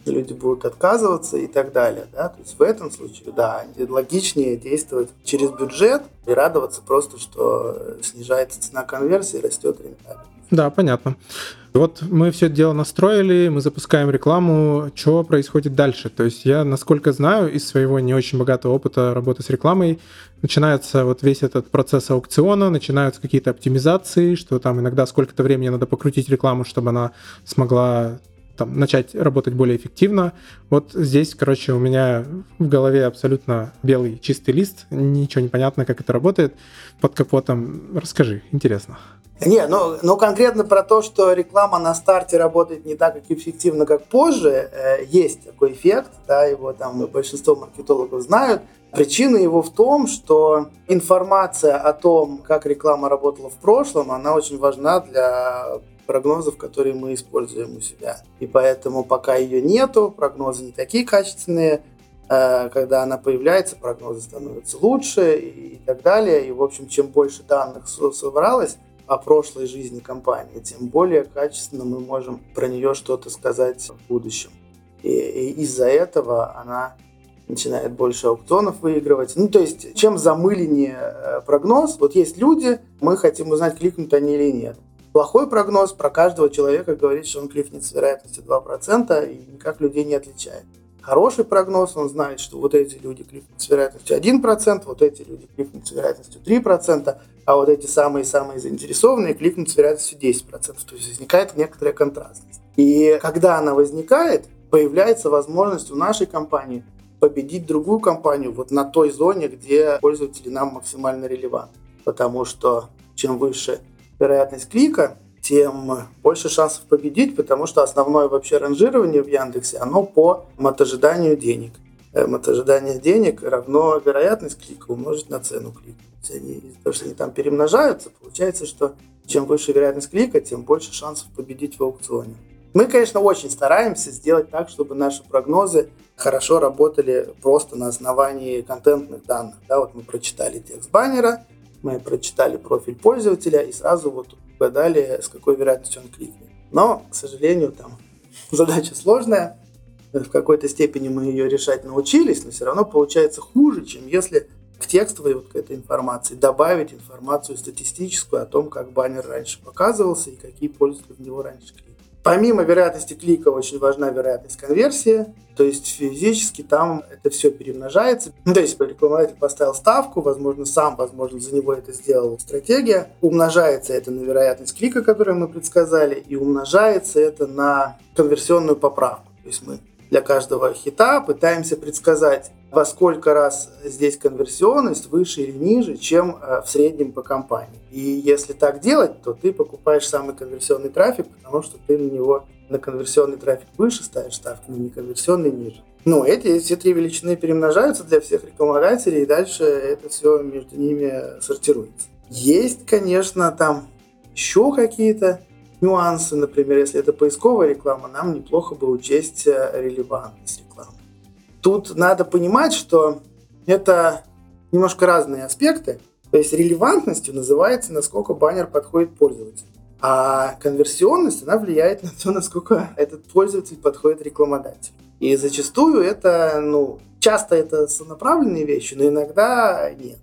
[SPEAKER 3] люди будут отказываться и так далее. Да? То есть в этом случае, да, логичнее действовать через бюджет и радоваться просто, что снижается цена конверсии, растет рентабельность.
[SPEAKER 1] Да, понятно. Вот мы все это дело настроили, мы запускаем рекламу. Что происходит дальше? То есть я, насколько знаю, из своего не очень богатого опыта работы с рекламой, начинается вот весь этот процесс аукциона, начинаются какие-то оптимизации, что там иногда сколько-то времени надо покрутить рекламу, чтобы она смогла там, начать работать более эффективно. Вот здесь, короче, у меня в голове абсолютно белый чистый лист, ничего не понятно, как это работает. Под капотом расскажи, интересно.
[SPEAKER 3] Не, ну, ну конкретно про то, что реклама на старте работает не так эффективно, как позже, э, есть такой эффект, да, его там большинство маркетологов знают. Причина его в том, что информация о том, как реклама работала в прошлом, она очень важна для прогнозов, которые мы используем у себя. И поэтому пока ее нету, прогнозы не такие качественные, э, когда она появляется, прогнозы становятся лучше и так далее. И, в общем, чем больше данных собралось, о прошлой жизни компании, тем более качественно мы можем про нее что-то сказать в будущем. И, и из-за этого она начинает больше аукционов выигрывать. Ну, то есть, чем замыленнее э, прогноз, вот есть люди, мы хотим узнать, кликнут они или нет. Плохой прогноз про каждого человека говорит, что он кликнет с вероятностью 2% и никак людей не отличает хороший прогноз, он знает, что вот эти люди кликнут с вероятностью 1%, вот эти люди кликнут с вероятностью 3%, а вот эти самые-самые заинтересованные кликнут с вероятностью 10%. То есть возникает некоторая контрастность. И когда она возникает, появляется возможность у нашей компании победить другую компанию вот на той зоне, где пользователи нам максимально релевантны. Потому что чем выше вероятность клика, тем больше шансов победить, потому что основное вообще ранжирование в Яндексе, оно по мотожиданию денег. Э, мотожидание денег равно вероятность клика умножить на цену клика. Они, то, что они там перемножаются, получается, что чем выше вероятность клика, тем больше шансов победить в аукционе. Мы, конечно, очень стараемся сделать так, чтобы наши прогнозы хорошо работали просто на основании контентных данных. Да, вот мы прочитали текст баннера, мы прочитали профиль пользователя и сразу вот угадали, с какой вероятностью он кликнет. Но, к сожалению, там задача сложная. В какой-то степени мы ее решать научились, но все равно получается хуже, чем если к текстовой вот к этой информации добавить информацию статистическую о том, как баннер раньше показывался и какие пользователи в него раньше кликали. Помимо вероятности клика очень важна вероятность конверсии, то есть физически там это все перемножается. Ну, то есть рекламодатель поставил ставку, возможно, сам, возможно, за него это сделала стратегия. Умножается это на вероятность клика, которую мы предсказали, и умножается это на конверсионную поправку. То есть мы для каждого хита пытаемся предсказать, во сколько раз здесь конверсионность выше или ниже, чем э, в среднем по компании. И если так делать, то ты покупаешь самый конверсионный трафик, потому что ты на него на конверсионный трафик выше ставишь ставки, на неконверсионный ниже. Ну, эти все три величины перемножаются для всех рекламодателей, и дальше это все между ними сортируется. Есть, конечно, там еще какие-то нюансы, например, если это поисковая реклама, нам неплохо бы учесть э, релевантность рекламы. Тут надо понимать, что это немножко разные аспекты. То есть релевантностью называется, насколько баннер подходит пользователю. А конверсионность, она влияет на то, насколько этот пользователь подходит рекламодателю. И зачастую это, ну, часто это сонаправленные вещи, но иногда нет.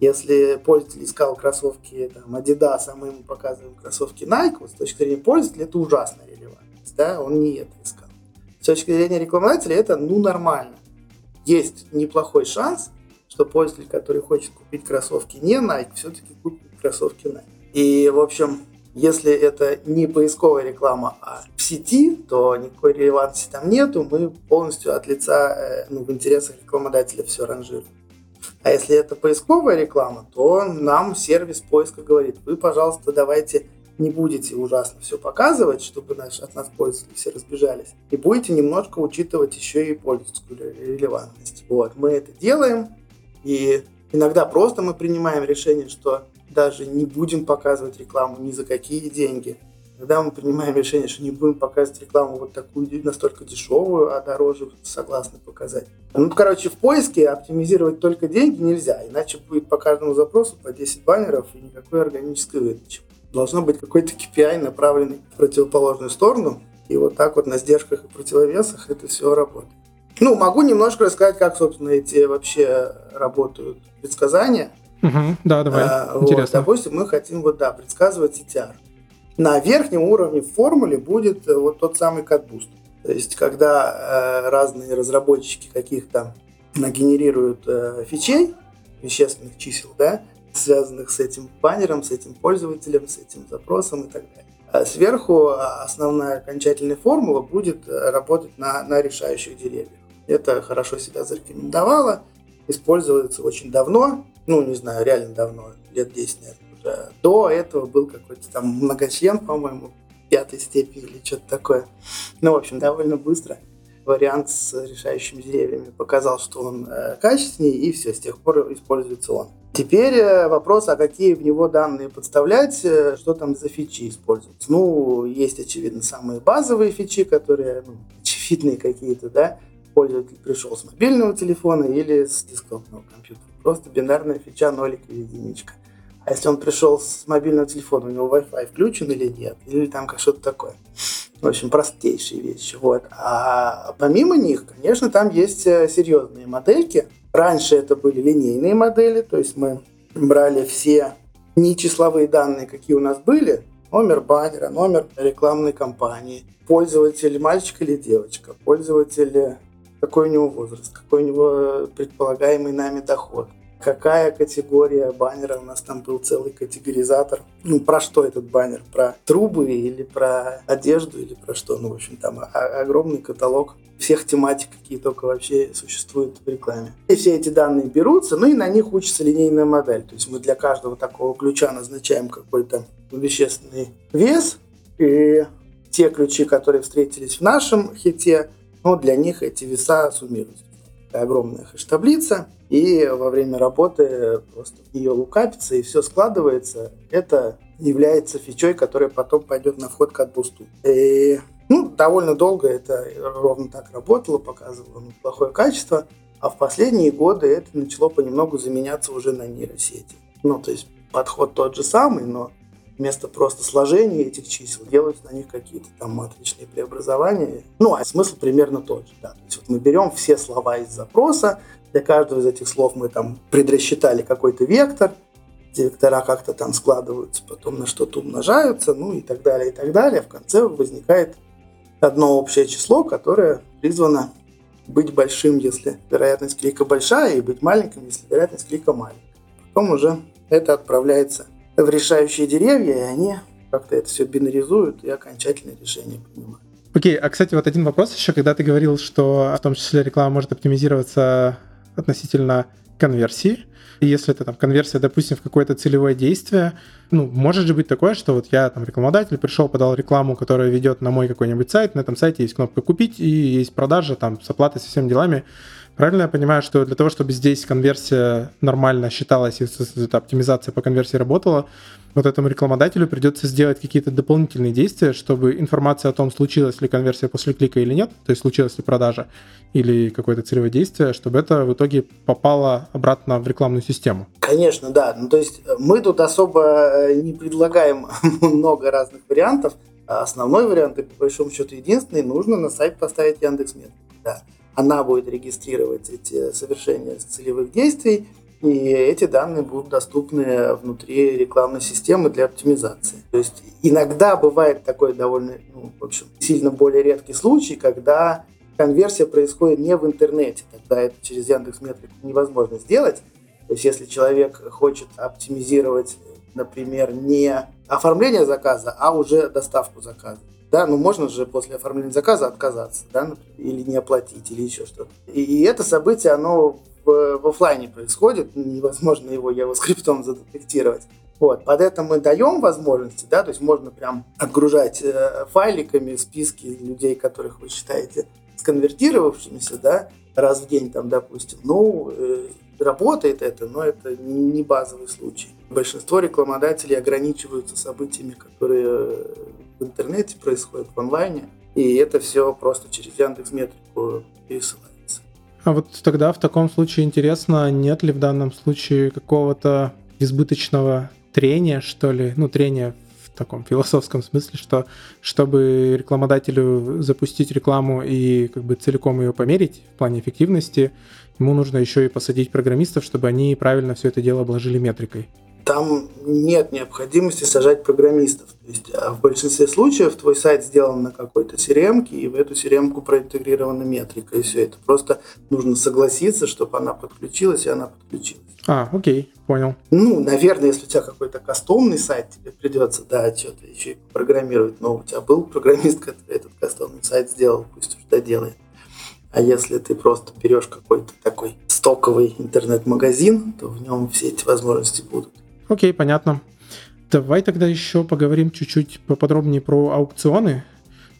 [SPEAKER 3] Если пользователь искал кроссовки там, Adidas, а мы ему показываем кроссовки Nike, вот с точки зрения пользователя это ужасная релевантность, да, он не это искал. С точки зрения рекламодателя это, ну, нормально. Есть неплохой шанс, что пользователь, который хочет купить кроссовки не Nike, все-таки купит кроссовки Nike. И, в общем, Если это не поисковая реклама, а в сети, то никакой релевантности там нету. Мы полностью от лица, э, ну, в интересах рекламодателя все ранжируем. А если это поисковая реклама, то нам сервис поиска говорит, вы, пожалуйста, давайте не будете ужасно все показывать, чтобы наш, от нас пользователи все разбежались, и будете немножко учитывать еще и пользовательскую релевантность. Вот, мы это делаем, и иногда просто мы принимаем решение, что даже не будем показывать рекламу ни за какие деньги. Когда мы принимаем решение, что не будем показывать рекламу вот такую настолько дешевую, а дороже согласны показать. Ну, короче, в поиске оптимизировать только деньги нельзя, иначе будет по каждому запросу по 10 баннеров и никакой органической выдачи. Должно быть какой-то KPI, направленный в противоположную сторону, и вот так вот на сдержках и противовесах это все работает. Ну, могу немножко рассказать, как, собственно, эти вообще работают предсказания.
[SPEAKER 1] Угу, да, давай. А, Интересно. Вот,
[SPEAKER 3] допустим, мы хотим вот, да, предсказывать CTR. На верхнем уровне в формуле будет э, вот тот самый катбуст. То есть, когда э, разные разработчики каких-то нагенерируют э, фичей, вещественных чисел, да, связанных с этим баннером, с этим пользователем, с этим запросом и так далее. А сверху основная окончательная формула будет э, работать на, на решающих деревьях. Это хорошо себя зарекомендовало, используется очень давно, ну, не знаю, реально давно, лет 10, наверное. До этого был какой-то там многочлен, по-моему, пятой степени или что-то такое. Ну, в общем, довольно быстро вариант с решающими деревьями показал, что он э, качественнее, и все, с тех пор используется он. Теперь э, вопрос, а какие в него данные подставлять, э, что там за фичи используются. Ну, есть, очевидно, самые базовые фичи, которые, ну, очевидные какие-то, да, пользователь пришел с мобильного телефона или с десктопного компьютера. Просто бинарная фича нолик или единичка. А если он пришел с мобильного телефона, у него Wi-Fi включен или нет, или там как что-то такое. В общем, простейшие вещи. Вот. А помимо них, конечно, там есть э, серьезные модельки. Раньше это были линейные модели, то есть мы брали все нечисловые данные, какие у нас были, номер баннера, номер рекламной кампании, пользователь мальчик или девочка, пользователь какой у него возраст, какой у него предполагаемый нами доход, какая категория баннера, у нас там был целый категоризатор. Ну, про что этот баннер? Про трубы или про одежду или про что? Ну, в общем, там огромный каталог всех тематик, какие только вообще существуют в рекламе. И все эти данные берутся, ну и на них учится линейная модель. То есть мы для каждого такого ключа назначаем какой-то вещественный вес, и те ключи, которые встретились в нашем хите, но для них эти веса суммируются. Огромная хэш-таблица, и во время работы просто в нее лукапится, и все складывается. Это является фичой, которая потом пойдет на вход к отбусту. И, ну, довольно долго это ровно так работало, показывало ну, плохое качество, а в последние годы это начало понемногу заменяться уже на нейросети. Ну, то есть подход тот же самый, но вместо просто сложения этих чисел делаются на них какие-то там матричные преобразования. Ну, а смысл примерно тот же. Да. То есть вот мы берем все слова из запроса, для каждого из этих слов мы там предрасчитали какой-то вектор, вектора как-то там складываются, потом на что-то умножаются, ну и так далее, и так далее. В конце возникает одно общее число, которое призвано быть большим, если вероятность клика большая, и быть маленьким, если вероятность клика маленькая. Потом уже это отправляется в решающие деревья, и они как-то это все бинаризуют и окончательное решение принимают.
[SPEAKER 1] Окей, а, кстати, вот один вопрос еще, когда ты говорил, что в том числе реклама может оптимизироваться относительно конверсии. И если это там конверсия, допустим, в какое-то целевое действие, ну, может же быть такое, что вот я там рекламодатель, пришел, подал рекламу, которая ведет на мой какой-нибудь сайт, на этом сайте есть кнопка «Купить» и есть продажа там с оплатой, со всеми делами. Правильно я понимаю, что для того, чтобы здесь конверсия нормально считалась и эта оптимизация по конверсии работала, вот этому рекламодателю придется сделать какие-то дополнительные действия, чтобы информация о том, случилась ли конверсия после клика или нет, то есть случилась ли продажа или какое-то целевое действие, чтобы это в итоге попало обратно в рекламную систему.
[SPEAKER 3] Конечно, да. Ну, то есть мы тут особо э, не предлагаем много разных вариантов. А основной вариант, и по большому счету единственный, нужно на сайт поставить Яндекс.Метрики. Да она будет регистрировать эти совершения целевых действий, и эти данные будут доступны внутри рекламной системы для оптимизации. То есть иногда бывает такой довольно, ну, в общем, сильно более редкий случай, когда конверсия происходит не в интернете, тогда это через Яндекс Метрику невозможно сделать. То есть если человек хочет оптимизировать например, не оформление заказа, а уже доставку заказа. Да, ну можно же после оформления заказа отказаться, да, или не оплатить, или еще что-то. И это событие, оно в, в офлайне происходит, невозможно его JavaScript задетектировать. Вот. Под это мы даем возможности, да, то есть можно прям отгружать э, файликами списки людей, которых вы считаете сконвертировавшимися, да, раз в день там, допустим. Ну, э, работает это, но это не базовый случай. Большинство рекламодателей ограничиваются событиями, которые в интернете происходят, в онлайне, и это все просто через Яндекс Метрику пересылается.
[SPEAKER 1] А вот тогда в таком случае интересно, нет ли в данном случае какого-то избыточного трения, что ли, ну, трения в таком философском смысле, что чтобы рекламодателю запустить рекламу и как бы целиком ее померить в плане эффективности, ему нужно еще и посадить программистов, чтобы они правильно все это дело обложили метрикой
[SPEAKER 3] там нет необходимости сажать программистов. То есть а в большинстве случаев твой сайт сделан на какой-то crm и в эту crm проинтегрирована метрика, и все это. Просто нужно согласиться, чтобы она подключилась, и она подключилась.
[SPEAKER 1] А, окей, понял.
[SPEAKER 3] Ну, наверное, если у тебя какой-то кастомный сайт, тебе придется, да, что-то еще и программировать, но у тебя был программист, который этот кастомный сайт сделал, пусть уж доделает. А если ты просто берешь какой-то такой стоковый интернет-магазин, то в нем все эти возможности будут.
[SPEAKER 1] Окей, понятно. Давай тогда еще поговорим чуть-чуть поподробнее про аукционы.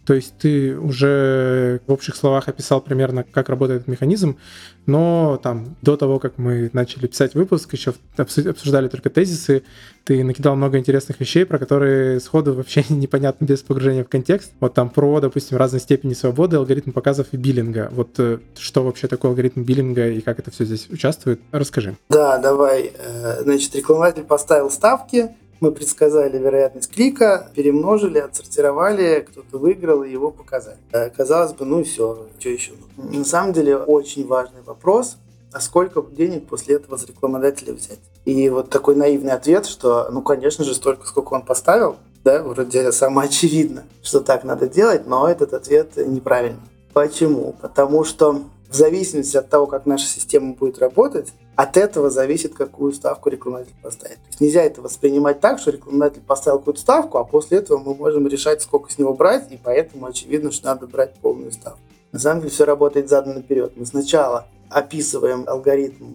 [SPEAKER 1] То есть ты уже в общих словах описал примерно, как работает этот механизм, но там до того, как мы начали писать выпуск, еще обсуждали только тезисы, ты накидал много интересных вещей, про которые сходу вообще непонятно без погружения в контекст. Вот там про, допустим, разной степени свободы, алгоритм показов и биллинга. Вот э, что вообще такое алгоритм биллинга и как это все здесь участвует? Расскажи.
[SPEAKER 3] Да, давай. Э, значит, рекламодатель поставил ставки, мы предсказали вероятность клика, перемножили, отсортировали, кто-то выиграл и его показали. Э, казалось бы, ну и все, что еще. На самом деле очень важный вопрос, а сколько денег после этого с рекламодателя взять? И вот такой наивный ответ, что, ну, конечно же, столько, сколько он поставил, да, вроде самое очевидно, что так надо делать, но этот ответ неправильный. Почему? Потому что в зависимости от того, как наша система будет работать, от этого зависит, какую ставку рекламодатель поставит. То есть нельзя это воспринимать так, что рекламодатель поставил какую-то ставку, а после этого мы можем решать, сколько с него брать, и поэтому очевидно, что надо брать полную ставку. На самом деле все работает задом наперед. Мы сначала описываем алгоритм,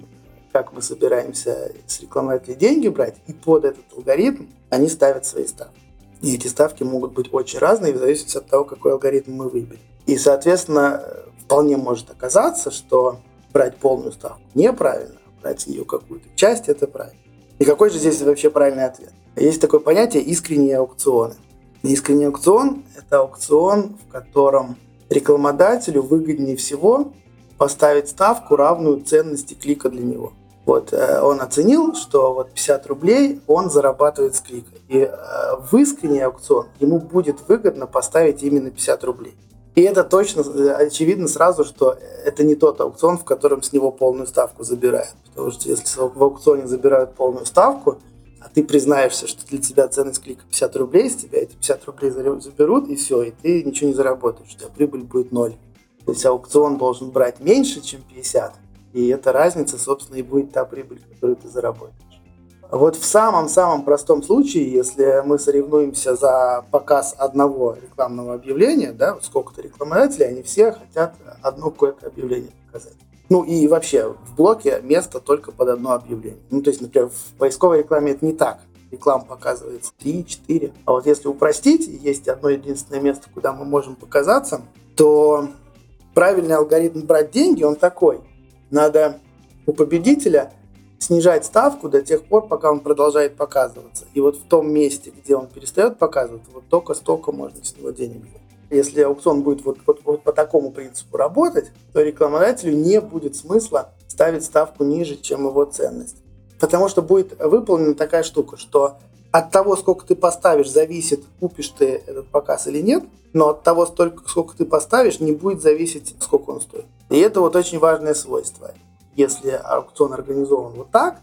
[SPEAKER 3] как мы собираемся с рекламодателей деньги брать, и под этот алгоритм они ставят свои ставки. И эти ставки могут быть очень разные в зависимости от того, какой алгоритм мы выберем. И, соответственно, вполне может оказаться, что брать полную ставку неправильно, брать с нее какую-то часть, это правильно. И какой же здесь вообще правильный ответ? Есть такое понятие искренние аукционы. Искренний аукцион – это аукцион, в котором рекламодателю выгоднее всего поставить ставку, равную ценности клика для него. Вот э, он оценил, что вот 50 рублей он зарабатывает с клика. И э, в искренний аукцион ему будет выгодно поставить именно 50 рублей. И это точно э, очевидно сразу, что это не тот аукцион, в котором с него полную ставку забирают. Потому что если в аукционе забирают полную ставку, а ты признаешься, что для тебя ценность клика 50 рублей, с тебя эти 50 рублей заберут, и все, и ты ничего не заработаешь, у тебя прибыль будет ноль. То есть аукцион должен брать меньше, чем 50, и эта разница, собственно, и будет та прибыль, которую ты заработаешь. Вот в самом-самом простом случае, если мы соревнуемся за показ одного рекламного объявления, да, сколько-то рекламодателей, они все хотят одно какое-то объявление показать. Ну и вообще в блоке место только под одно объявление. Ну то есть, например, в поисковой рекламе это не так. Реклама показывается 3-4. А вот если упростить, есть одно единственное место, куда мы можем показаться, то правильный алгоритм брать деньги, он такой. Надо у победителя снижать ставку до тех пор, пока он продолжает показываться. И вот в том месте, где он перестает показываться, вот только столько можно с него денег. Если аукцион будет вот, вот, вот по такому принципу работать, то рекламодателю не будет смысла ставить ставку ниже, чем его ценность. Потому что будет выполнена такая штука, что от того, сколько ты поставишь, зависит, купишь ты этот показ или нет, но от того, сколько ты поставишь, не будет зависеть, сколько он стоит. И это вот очень важное свойство если аукцион организован вот так,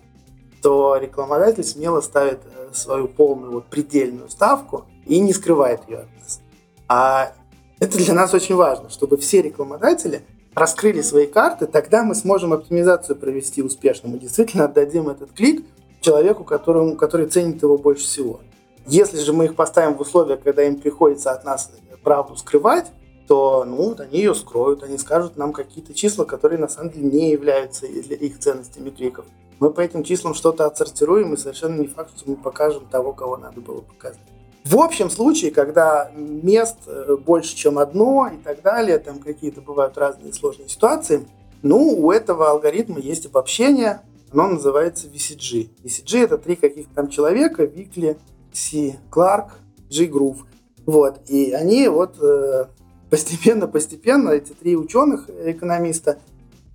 [SPEAKER 3] то рекламодатель смело ставит э, свою полную вот предельную ставку и не скрывает ее от нас. А это для нас очень важно, чтобы все рекламодатели раскрыли свои карты, тогда мы сможем оптимизацию провести успешно. Мы действительно отдадим этот клик человеку, которому, который ценит его больше всего. Если же мы их поставим в условия, когда им приходится от нас правду скрывать, то ну, вот они ее скроют, они скажут нам какие-то числа, которые на самом деле не являются для их ценностью метриков. Мы по этим числам что-то отсортируем, и совершенно не факт, что мы покажем того, кого надо было показать. В общем случае, когда мест э, больше, чем одно и так далее, там какие-то бывают разные сложные ситуации, ну, у этого алгоритма есть обобщение, оно называется VCG. VCG это три каких-то там человека, Викли, Си, Кларк, G Groove. Вот, и они вот постепенно-постепенно, эти три ученых, экономиста,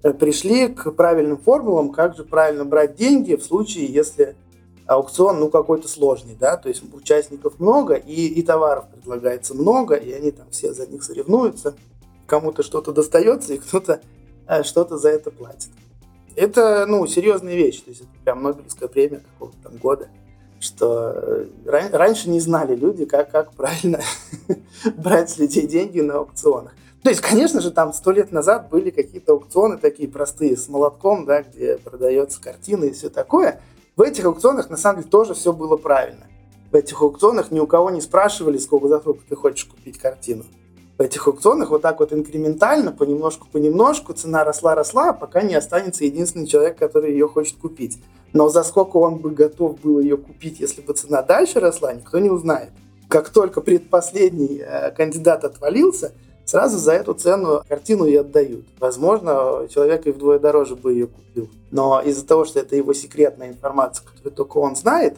[SPEAKER 3] э, пришли к правильным формулам, как же правильно брать деньги в случае, если аукцион, ну, какой-то сложный, да, то есть участников много, и, и товаров предлагается много, и они там все за них соревнуются, кому-то что-то достается, и кто-то э, что-то за это платит. Это, ну, серьезная вещь, то есть это прям Нобелевская премия какого-то там года, что э, раньше не знали люди, как, как правильно брать с людей деньги на аукционах. То есть, конечно же, там сто лет назад были какие-то аукционы такие простые, с молотком, да, где продается картина и все такое – в этих аукционах на самом деле тоже все было правильно. В этих аукционах ни у кого не спрашивали, сколько за сколько ты хочешь купить картину. Этих аукционах вот так вот инкрементально, понемножку-понемножку цена росла-росла, пока не останется единственный человек, который ее хочет купить. Но за сколько он бы готов был ее купить, если бы цена дальше росла, никто не узнает. Как только предпоследний э, кандидат отвалился, сразу за эту цену картину и отдают. Возможно, человек и вдвое дороже бы ее купил. Но из-за того, что это его секретная информация, которую только он знает,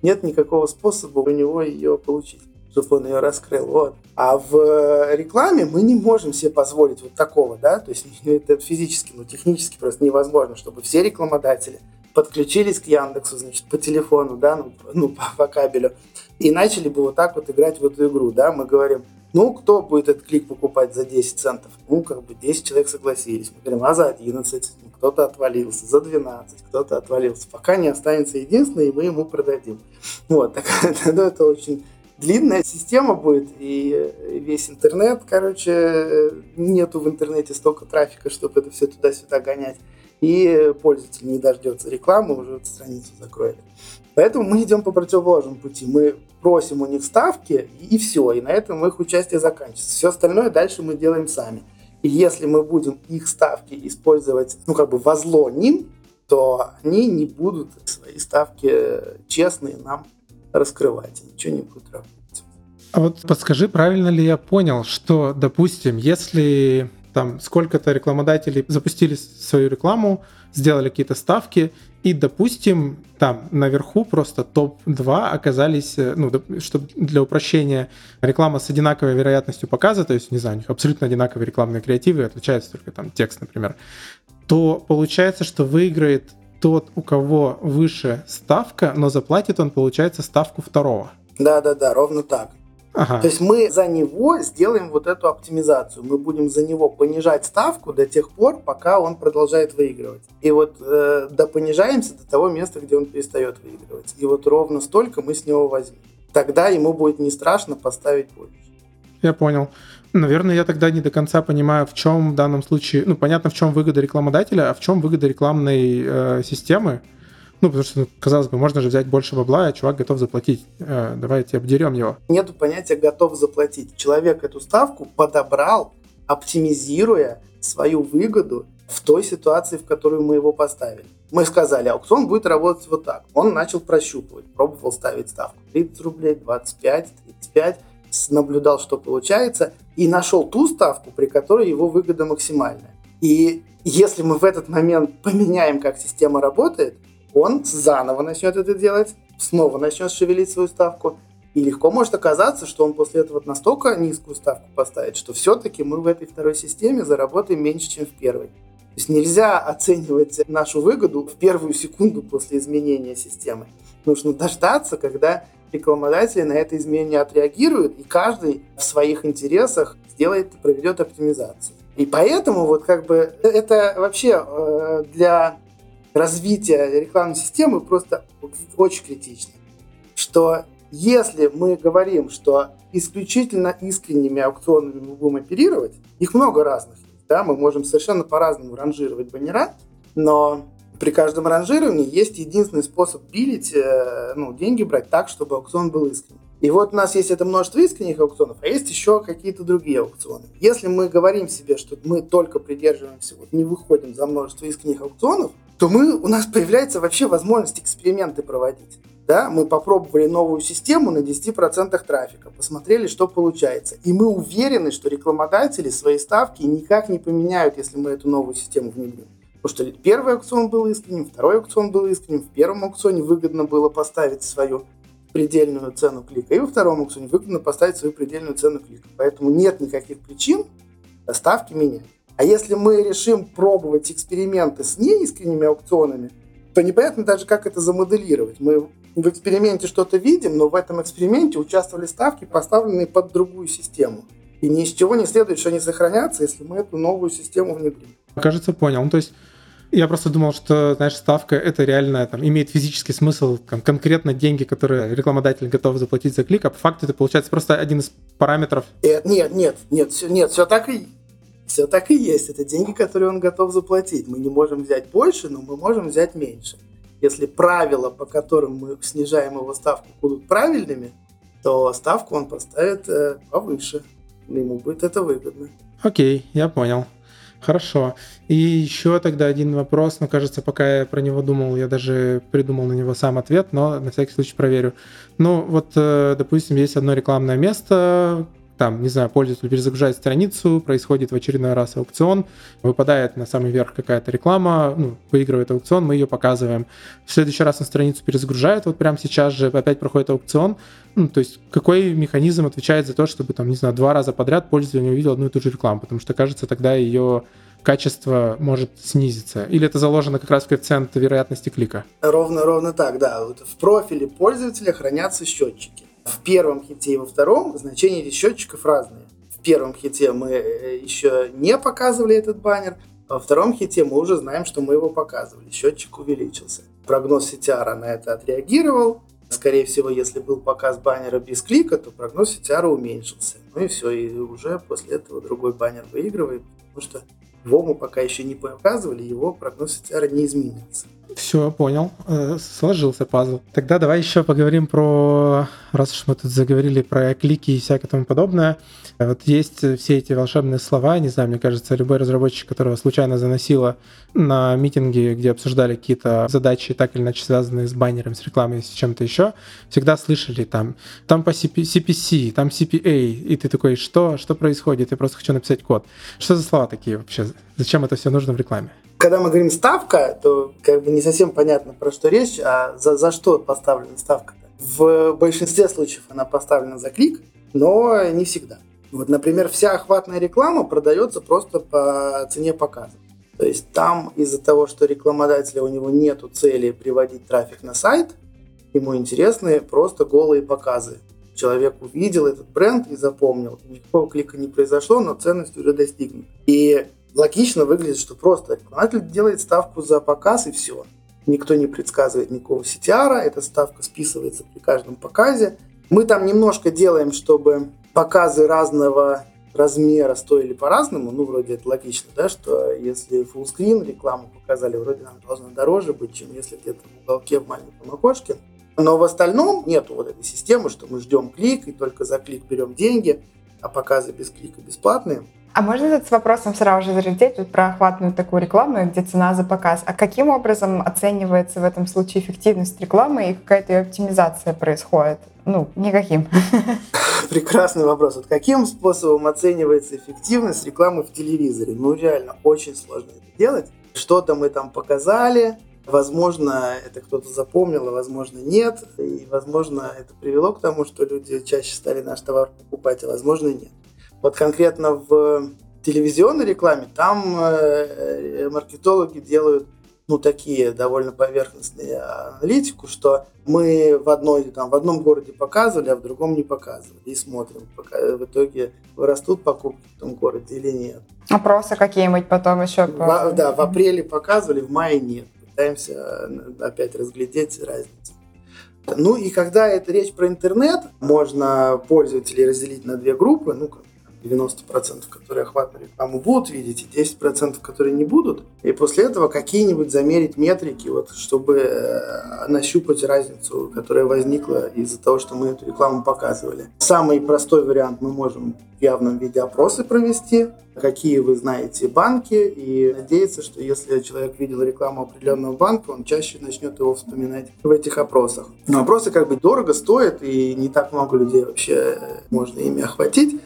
[SPEAKER 3] нет никакого способа у него ее получить чтобы он ее раскрыл. Вот. А в рекламе мы не можем себе позволить вот такого, да, то есть это физически, но технически просто невозможно, чтобы все рекламодатели подключились к Яндексу, значит, по телефону, да, ну, ну по, по кабелю, и начали бы вот так вот играть в эту игру, да, мы говорим, ну, кто будет этот клик покупать за 10 центов? Ну, как бы 10 человек согласились. Мы говорим, а за 11? Ну, кто-то отвалился, за 12, кто-то отвалился. Пока не останется единственный, и мы ему продадим. Вот, так, ну, это очень длинная система будет, и весь интернет, короче, нету в интернете столько трафика, чтобы это все туда-сюда гонять. И пользователь не дождется рекламы, уже страницу закроет. Поэтому мы идем по противоположному пути. Мы просим у них ставки, и все. И на этом их участие заканчивается. Все остальное дальше мы делаем сами. И если мы будем их ставки использовать, ну, как бы во зло ним, то они не будут свои ставки честные нам раскрывать. Ничего не будет работать.
[SPEAKER 1] А вот подскажи, правильно ли я понял, что, допустим, если там сколько-то рекламодателей запустили свою рекламу, сделали какие-то ставки, и, допустим, там наверху просто топ-2 оказались, э, ну, чтобы для упрощения реклама с одинаковой вероятностью показа, то есть, не знаю, у них абсолютно одинаковые рекламные креативы, отличается только там текст, например, то получается, что выиграет тот, у кого выше ставка, но заплатит он, получается, ставку второго.
[SPEAKER 3] Да-да-да, ровно так. Ага. То есть мы за него сделаем вот эту оптимизацию. Мы будем за него понижать ставку до тех пор, пока он продолжает выигрывать. И вот э, да понижаемся до того места, где он перестает выигрывать. И вот ровно столько мы с него возьмем. Тогда ему будет не страшно поставить больше.
[SPEAKER 1] Я понял. Наверное, я тогда не до конца понимаю, в чем в данном случае, ну, понятно, в чем выгода рекламодателя, а в чем выгода рекламной э, системы. Ну, потому что, ну, казалось бы, можно же взять больше бабла, а чувак готов заплатить. Э, давайте обдерем его.
[SPEAKER 3] Нету понятия «готов заплатить». Человек эту ставку подобрал, оптимизируя свою выгоду в той ситуации, в которую мы его поставили. Мы сказали, аукцион будет работать вот так. Он начал прощупывать, пробовал ставить ставку 30 рублей, 25, 35, наблюдал, что получается, и нашел ту ставку, при которой его выгода максимальная. И если мы в этот момент поменяем, как система работает, он заново начнет это делать, снова начнет шевелить свою ставку, и легко может оказаться, что он после этого настолько низкую ставку поставит, что все-таки мы в этой второй системе заработаем меньше, чем в первой. То есть нельзя оценивать нашу выгоду в первую секунду после изменения системы. Нужно дождаться, когда рекламодатели на это изменение отреагируют, и каждый в своих интересах сделает, проведет оптимизацию. И поэтому вот как бы это вообще э, для развития рекламной системы просто очень критично. Что если мы говорим, что исключительно искренними аукционами мы будем оперировать, их много разных. Да, мы можем совершенно по-разному ранжировать баннера, но При каждом ранжировании есть единственный способ билить, э, ну, деньги брать так, чтобы аукцион был искренним. И вот у нас есть это множество искренних аукционов, а есть еще какие-то другие аукционы. Если мы говорим себе, что мы только придерживаемся, вот не выходим за множество искренних аукционов, то мы, у нас появляется вообще возможность эксперименты проводить. Да, мы попробовали новую систему на 10% трафика, посмотрели, что получается. И мы уверены, что рекламодатели свои ставки никак не поменяют, если мы эту новую систему внедрим. Потому что первый аукцион был искренним, второй аукцион был искренним, в первом аукционе выгодно было поставить свою предельную цену клика, и во втором аукционе выгодно поставить свою предельную цену клика. Поэтому нет никаких причин ставки менять. А если мы решим пробовать эксперименты с неискренними аукционами, то непонятно даже, как это замоделировать. Мы в эксперименте что-то видим, но в этом эксперименте участвовали ставки, поставленные под другую систему. И ни из чего не следует, что они сохранятся, если мы эту новую систему внедрим.
[SPEAKER 1] Кажется, понял. Ну, то есть я просто думал, что, знаешь, ставка это реально там, имеет физический смысл, там, конкретно деньги, которые рекламодатель готов заплатить за клик, а по факту это получается просто один из параметров.
[SPEAKER 3] Нет, э, нет, нет, нет, все, нет, все так и все так и есть. Это деньги, которые он готов заплатить. Мы не можем взять больше, но мы можем взять меньше. Если правила, по которым мы снижаем его ставку, будут правильными, то ставку он поставит э, повыше. Ему будет это выгодно.
[SPEAKER 1] Окей, я понял. Хорошо. И еще тогда один вопрос, но кажется, пока я про него думал, я даже придумал на него сам ответ, но на всякий случай проверю. Ну, вот, э, допустим, есть одно рекламное место, там, не знаю, пользователь перезагружает страницу, происходит в очередной раз аукцион, выпадает на самый верх какая-то реклама, ну, выигрывает аукцион, мы ее показываем. В следующий раз на страницу перезагружает, вот прямо сейчас же опять проходит аукцион. Ну, то есть какой механизм отвечает за то, чтобы, там, не знаю, два раза подряд пользователь не увидел одну и ту же рекламу, потому что, кажется, тогда ее качество может снизиться? Или это заложено как раз в коэффициент вероятности клика?
[SPEAKER 3] Ровно, ровно так, да. Вот в профиле пользователя хранятся счетчики в первом хите и во втором значения этих счетчиков разные. В первом хите мы э, еще не показывали этот баннер, а во втором хите мы уже знаем, что мы его показывали. Счетчик увеличился. Прогноз CTR на это отреагировал. Скорее всего, если был показ баннера без клика, то прогноз CTR уменьшился. Ну и все, и уже после этого другой баннер выигрывает, потому что мы пока еще не показывали, его прогноз CTR не изменился.
[SPEAKER 1] Все, понял. Э, сложился пазл. Тогда давай еще поговорим про, раз уж мы тут заговорили про клики и всякое тому подобное. Вот есть все эти волшебные слова, не знаю, мне кажется, любой разработчик, которого случайно заносило на митинги, где обсуждали какие-то задачи, так или иначе связанные с баннером, с рекламой, с чем-то еще, всегда слышали там, там по CP, CPC, там CPA, и ты такой, что, что происходит? Я просто хочу написать код. Что за слова такие вообще? Зачем это все нужно в рекламе?
[SPEAKER 3] когда мы говорим ставка, то как бы не совсем понятно, про что речь, а за, за что поставлена ставка. В большинстве случаев она поставлена за клик, но не всегда. Вот, например, вся охватная реклама продается просто по цене показа. То есть там из-за того, что рекламодателя у него нету цели приводить трафик на сайт, ему интересны просто голые показы. Человек увидел этот бренд и запомнил. Никакого клика не произошло, но ценность уже достигнута. И логично выглядит, что просто рекламодатель делает ставку за показ и все. Никто не предсказывает никакого CTR, эта ставка списывается при каждом показе. Мы там немножко делаем, чтобы показы разного размера стоили по-разному, ну, вроде это логично, да, что если фуллскрин рекламу показали, вроде нам должно дороже быть, чем если где-то в уголке в маленьком окошке. Но в остальном нету вот этой системы, что мы ждем клик и только за клик берем деньги, а показы без клика бесплатные.
[SPEAKER 2] А можно этот вопросом сразу же залететь вот про охватную такую рекламу, где цена за показ? А каким образом оценивается в этом случае эффективность рекламы и какая-то ее оптимизация происходит? Ну, никаким.
[SPEAKER 3] Прекрасный вопрос. Вот каким способом оценивается эффективность рекламы в телевизоре? Ну, реально, очень сложно это делать. Что-то мы там показали, Возможно, это кто-то запомнил, а возможно нет. И, возможно, это привело к тому, что люди чаще стали наш товар покупать, а возможно нет. Вот конкретно в телевизионной рекламе там э, маркетологи делают ну, такие довольно поверхностные аналитику, что мы в, одной, там, в одном городе показывали, а в другом не показывали. И смотрим, пока в итоге вырастут покупки в том городе или нет.
[SPEAKER 2] Опросы какие-нибудь потом еще?
[SPEAKER 3] В, да, в апреле показывали, в мае нет. Пытаемся э, опять разглядеть разницу. Ну и когда это речь про интернет, можно пользователей разделить на две группы, ну, 90%, которые охватную рекламу будут видеть, и 10%, которые не будут. И после этого какие-нибудь замерить метрики, вот, чтобы э, нащупать разницу, которая возникла из-за того, что мы эту рекламу показывали. Самый простой вариант мы можем в явном виде опросы провести, какие вы знаете банки, и надеяться, что если человек видел рекламу определенного банка, он чаще начнет его вспоминать в этих опросах. Но опросы как бы дорого стоят, и не так много людей вообще можно ими охватить.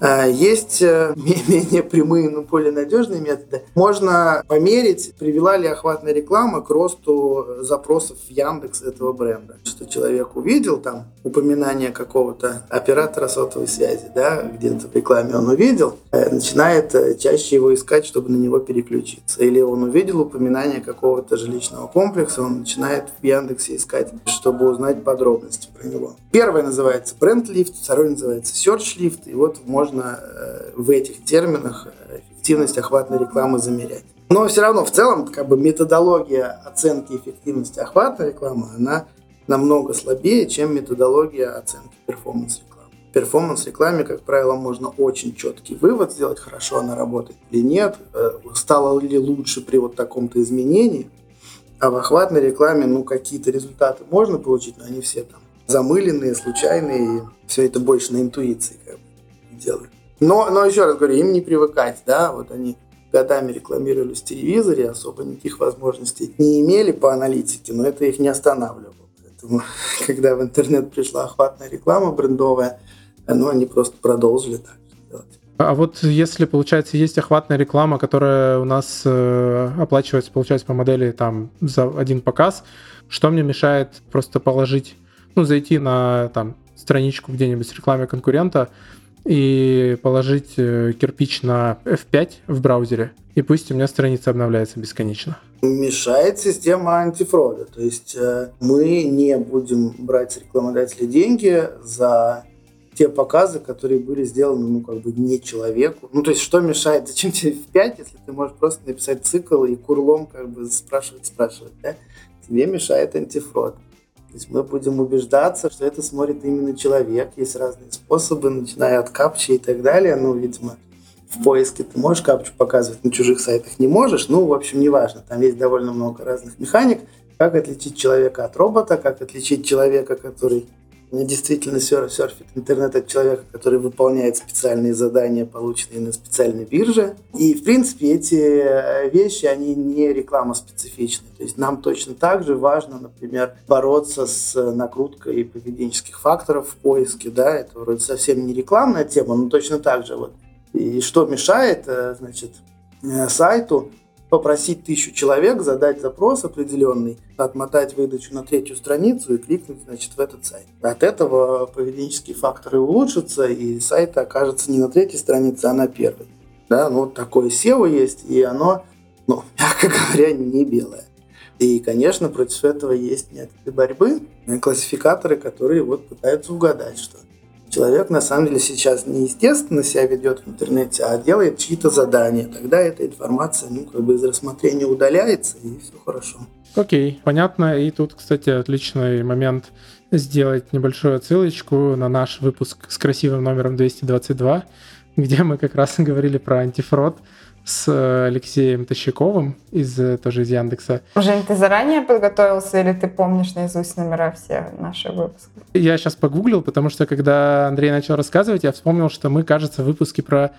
[SPEAKER 3] А, есть э, менее прямые, но более надежные методы. Можно померить, привела ли охватная реклама к росту запросов в Яндекс этого бренда. Что человек увидел там упоминание какого-то оператора сотовой связи, да, где-то в рекламе он увидел, э, начинает э, чаще его искать, чтобы на него переключиться. Или он увидел упоминание какого-то жилищного комплекса, он начинает в Яндексе искать, чтобы узнать подробности про него. Первое называется бренд-лифт, второй называется search-лифт, и вот можно э, в этих терминах эффективность охватной рекламы замерять. Но все равно в целом как бы методология оценки эффективности охватной рекламы, она намного слабее, чем методология оценки перформанс-рекламы. В перформанс-рекламе, как правило, можно очень четкий вывод сделать, хорошо она работает или нет, э, стало ли лучше при вот таком-то изменении. А в охватной рекламе, ну, какие-то результаты можно получить, но они все там замыленные, случайные, и все это больше на интуиции как бы делают. Но, но еще раз говорю, им не привыкать, да, вот они годами рекламировались в телевизоре, особо никаких возможностей не имели по аналитике, но это их не останавливало. Поэтому, когда в интернет пришла охватная реклама брендовая, ну, они просто продолжили так делать.
[SPEAKER 1] А вот если, получается, есть охватная реклама, которая у нас э, оплачивается, получается, по модели там за один показ, что мне мешает просто положить, ну, зайти на там страничку где-нибудь с рекламой конкурента, и положить э, кирпич на F5 в браузере, и пусть у меня страница обновляется бесконечно.
[SPEAKER 3] Мешает система антифрода. То есть э, мы не будем брать с рекламодателя деньги за те показы, которые были сделаны, ну, как бы не человеку. Ну, то есть, что мешает? Зачем тебе F5, если ты можешь просто написать цикл и курлом как бы спрашивать, спрашивать, да? Тебе мешает антифрод. То есть мы будем убеждаться, что это смотрит именно человек. Есть разные способы, начиная от капчи и так далее. Ну, видимо, в поиске ты можешь капчу показывать, на чужих сайтах не можешь. Ну, в общем, неважно. Там есть довольно много разных механик. Как отличить человека от робота, как отличить человека, который действительно серфит интернет от человека, который выполняет специальные задания, полученные на специальной бирже. И, в принципе, эти э, вещи, они не реклама специфичны. То есть нам точно так же важно, например, бороться с накруткой поведенческих факторов в поиске. Да? Это вроде совсем не рекламная тема, но точно так же. Вот. И что мешает, э, значит, э, сайту попросить тысячу человек задать запрос определенный, отмотать выдачу на третью страницу и кликнуть значит, в этот сайт. От этого поведенческие факторы улучшатся, и сайт окажется не на третьей странице, а на первой. Да, ну, вот такое SEO есть, и оно, ну, мягко говоря, не белое. И, конечно, против этого есть методы борьбы, классификаторы, которые вот пытаются угадать, что человек на самом деле сейчас не естественно себя ведет в интернете, а делает чьи-то задания. Тогда эта информация, ну, как бы из рассмотрения удаляется, и все хорошо.
[SPEAKER 1] Окей, понятно. И тут, кстати, отличный момент сделать небольшую отсылочку на наш выпуск с красивым номером 222, где мы как раз говорили про антифрод с э, Алексеем Тащаковым из э, тоже из Яндекса.
[SPEAKER 2] Жень, ты заранее подготовился или ты помнишь наизусть номера все наши выпуски?
[SPEAKER 1] Я сейчас погуглил, потому что когда Андрей начал рассказывать, я вспомнил, что мы, кажется, в выпуске про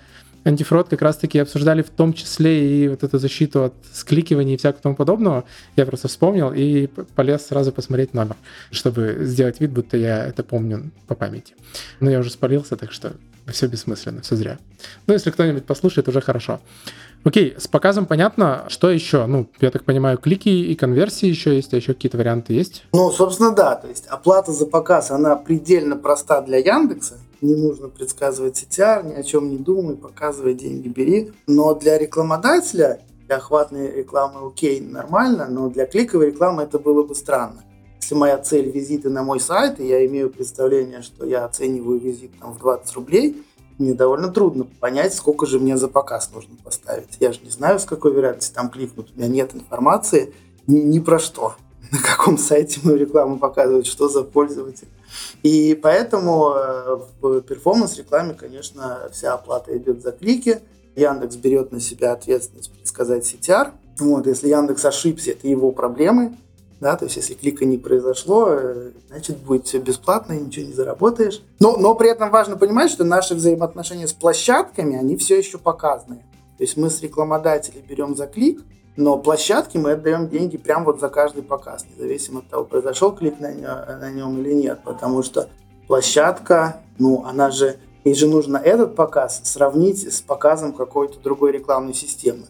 [SPEAKER 1] антифрод как раз-таки обсуждали в том числе и вот эту защиту от скликивания и всякого тому подобного. Я просто вспомнил и полез сразу посмотреть номер, чтобы сделать вид, будто я это помню по памяти. Но я уже спалился, так что все бессмысленно, все зря. Но если кто-нибудь послушает, уже хорошо. Окей, с показом понятно. Что еще? Ну, я так понимаю, клики и конверсии еще есть, а еще какие-то варианты есть?
[SPEAKER 3] Ну, собственно, да. То есть оплата за показ, она предельно проста для Яндекса. Не нужно предсказывать CTR, ни о чем не думай, показывай деньги, бери. Но для рекламодателя, для охватной рекламы окей, нормально, но для кликовой рекламы это было бы странно если моя цель визиты на мой сайт, и я имею представление, что я оцениваю визит там, в 20 рублей, мне довольно трудно понять, сколько же мне за показ нужно поставить. Я же не знаю, с какой вероятностью там кликнут. У меня нет информации ни, ни про что. на каком сайте мою рекламу показывать, что за пользователь. И поэтому э, в перформанс-рекламе, конечно, вся оплата идет за клики. Яндекс берет на себя ответственность предсказать CTR. Вот, если Яндекс ошибся, это его проблемы. Да, то есть если клика не произошло, э, значит будет все бесплатно и ничего не заработаешь. Но, но при этом важно понимать, что наши взаимоотношения с площадками, они все еще показаны. То есть мы с рекламодателей берем за клик, но площадке мы отдаем деньги прямо вот за каждый показ, независимо от того, произошел клик на, на нем или нет, потому что площадка, ну, она же, ей же нужно этот показ сравнить с показом какой-то другой рекламной системы.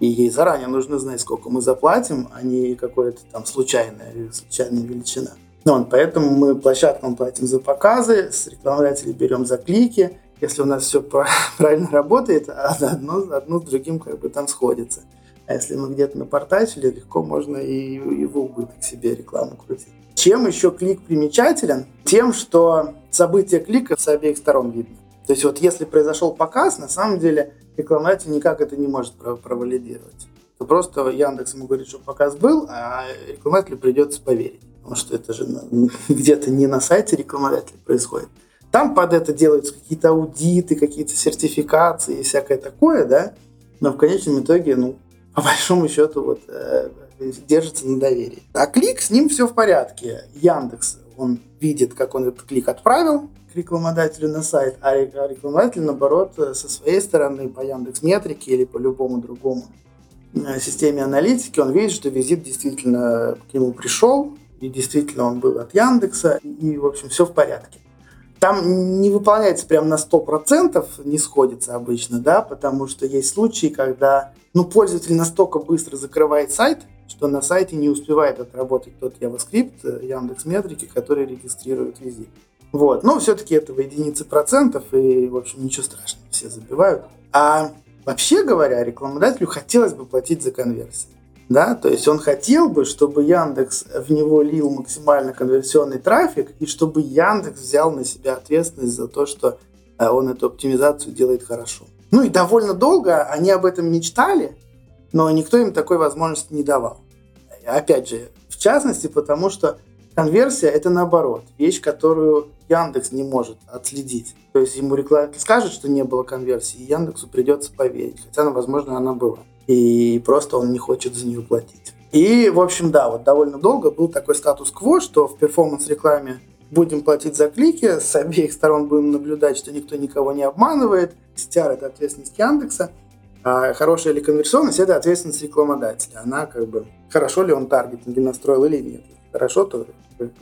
[SPEAKER 3] И ей заранее нужно знать, сколько мы заплатим, а не какое-то там случайная, случайная величина. Ну, поэтому мы площадкам платим за показы, с рекламодателей берем за клики. Если у нас все правильно работает, а одно, одно с другим как бы там сходится. А если мы где-то напортачили, легко можно и, и в убыток себе рекламу крутить. Чем еще клик примечателен? Тем, что событие клика с обеих сторон видно. То есть вот если произошел показ, на самом деле рекламодатель никак это не может провалидировать. То просто Яндекс ему говорит, что показ был, а рекламодателю придется поверить. Потому что это же где-то не на сайте рекламодателя происходит. Там под это делаются какие-то аудиты, какие-то сертификации и всякое такое, да. Но в конечном итоге, ну, по большому счету вот э, держится на доверии. А клик, с ним все в порядке. Яндекс, он видит, как он этот клик отправил к рекламодателю на сайт, а, а рекламодатель, наоборот, э, со своей стороны по Яндекс Метрике или по любому другому э, системе аналитики, он видит, что визит действительно к нему пришел, и действительно он был от Яндекса, и, в общем, все в порядке. Там не выполняется прям на 100%, не сходится обычно, да, потому что есть случаи, когда ну, пользователь настолько быстро закрывает сайт, что на сайте не успевает отработать тот JavaScript э, Яндекс Метрики, который регистрирует визит. Вот. Но все-таки это в единицы процентов, и, в общем, ничего страшного, все забивают. А вообще говоря, рекламодателю хотелось бы платить за конверсии. Да, то есть он хотел бы, чтобы Яндекс в него лил максимально конверсионный трафик, и чтобы Яндекс взял на себя ответственность за то, что э, он эту оптимизацию делает хорошо. Ну и довольно долго они об этом мечтали, но никто им такой возможности не давал. Опять же, в частности, потому что конверсия это наоборот, вещь, которую Яндекс не может отследить. То есть ему реклама скажет, что не было конверсии, и Яндексу придется поверить, хотя, ну, возможно, она была и просто он не хочет за нее платить. И, в общем, да, вот довольно долго был такой статус-кво, что в перформанс-рекламе будем платить за клики, с обеих сторон будем наблюдать, что никто никого не обманывает. CTR – это ответственность Яндекса, а хорошая ли конверсионность – это ответственность рекламодателя. Она как бы, хорошо ли он таргетинги настроил или нет. Хорошо, то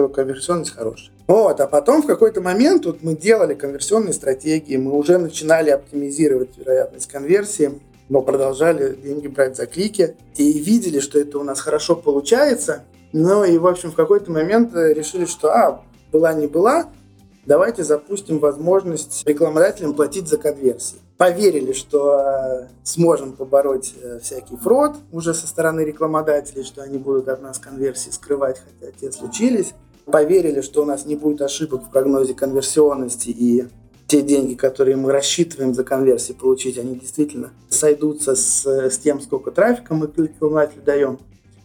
[SPEAKER 3] конверсионность хорошая. Вот, а потом в какой-то момент вот мы делали конверсионные стратегии, мы уже начинали оптимизировать вероятность конверсии но продолжали деньги брать за клики и видели, что это у нас хорошо получается. Ну и, в общем, в какой-то момент э, решили, что, а, была не была, давайте запустим возможность рекламодателям платить за конверсии. Поверили, что э, сможем побороть э, всякий фрод уже со стороны рекламодателей, что они будут от нас конверсии скрывать, хотя те случились. Поверили, что у нас не будет ошибок в прогнозе конверсионности и те деньги, которые мы рассчитываем за конверсии получить, они действительно сойдутся с, с тем, сколько трафика мы рекламодателю даем.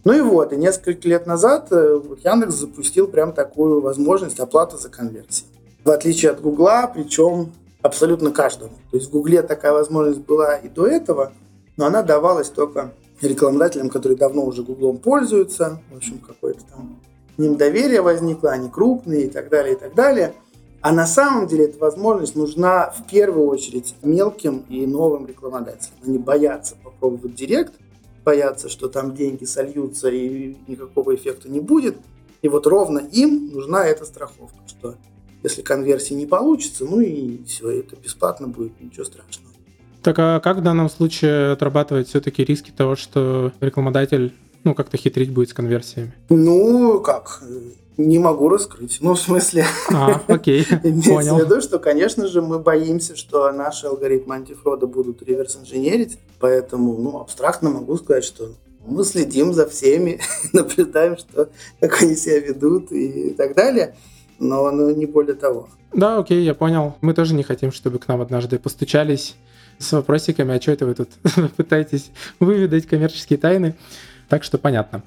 [SPEAKER 3] Ну и вот, и несколько лет назад э, Яндекс запустил прям такую возможность оплаты за конверсии. В отличие от Гугла, причем абсолютно каждому. То есть в Гугле такая возможность была и до этого, но она давалась только рекламодателям, которые давно уже Гуглом пользуются. В общем, какое-то там к ним доверие возникло, они крупные и так далее, и так далее. А на самом деле эта возможность нужна в первую очередь мелким и новым рекламодателям. Они боятся попробовать директ, боятся, что там деньги сольются и никакого эффекта не будет. И вот ровно им нужна эта страховка, что если конверсии не получится, ну и все, это бесплатно будет, ничего страшного.
[SPEAKER 1] Так а как в данном случае отрабатывать все-таки риски того, что рекламодатель ну, как-то хитрить будет с конверсиями?
[SPEAKER 3] Ну, как? Не могу раскрыть. Ну, в смысле...
[SPEAKER 1] А, окей,
[SPEAKER 3] понял. в виду, что, конечно же, мы боимся, что наши алгоритмы антифрода будут реверс-инженерить, поэтому, ну, абстрактно могу сказать, что мы следим за всеми, наблюдаем, что, как они себя ведут и так далее, но ну, не более того.
[SPEAKER 1] Да, окей, я понял. Мы тоже не хотим, чтобы к нам однажды постучались с вопросиками, а что это вы тут пытаетесь выведать коммерческие тайны. Так что понятно.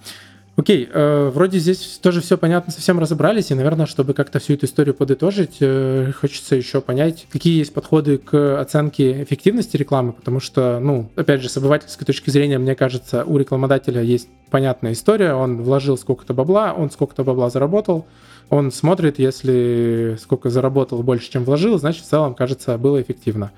[SPEAKER 1] Окей, э, вроде здесь тоже все понятно, совсем разобрались, и, наверное, чтобы как-то всю эту историю подытожить, э, хочется еще понять, какие есть подходы к оценке эффективности рекламы, потому что, ну, опять же, с обывательской точки зрения, мне кажется, у рекламодателя есть понятная история, он вложил сколько-то бабла, он сколько-то бабла заработал, он смотрит, если сколько заработал больше, чем вложил, значит, в целом, кажется, было эффективно.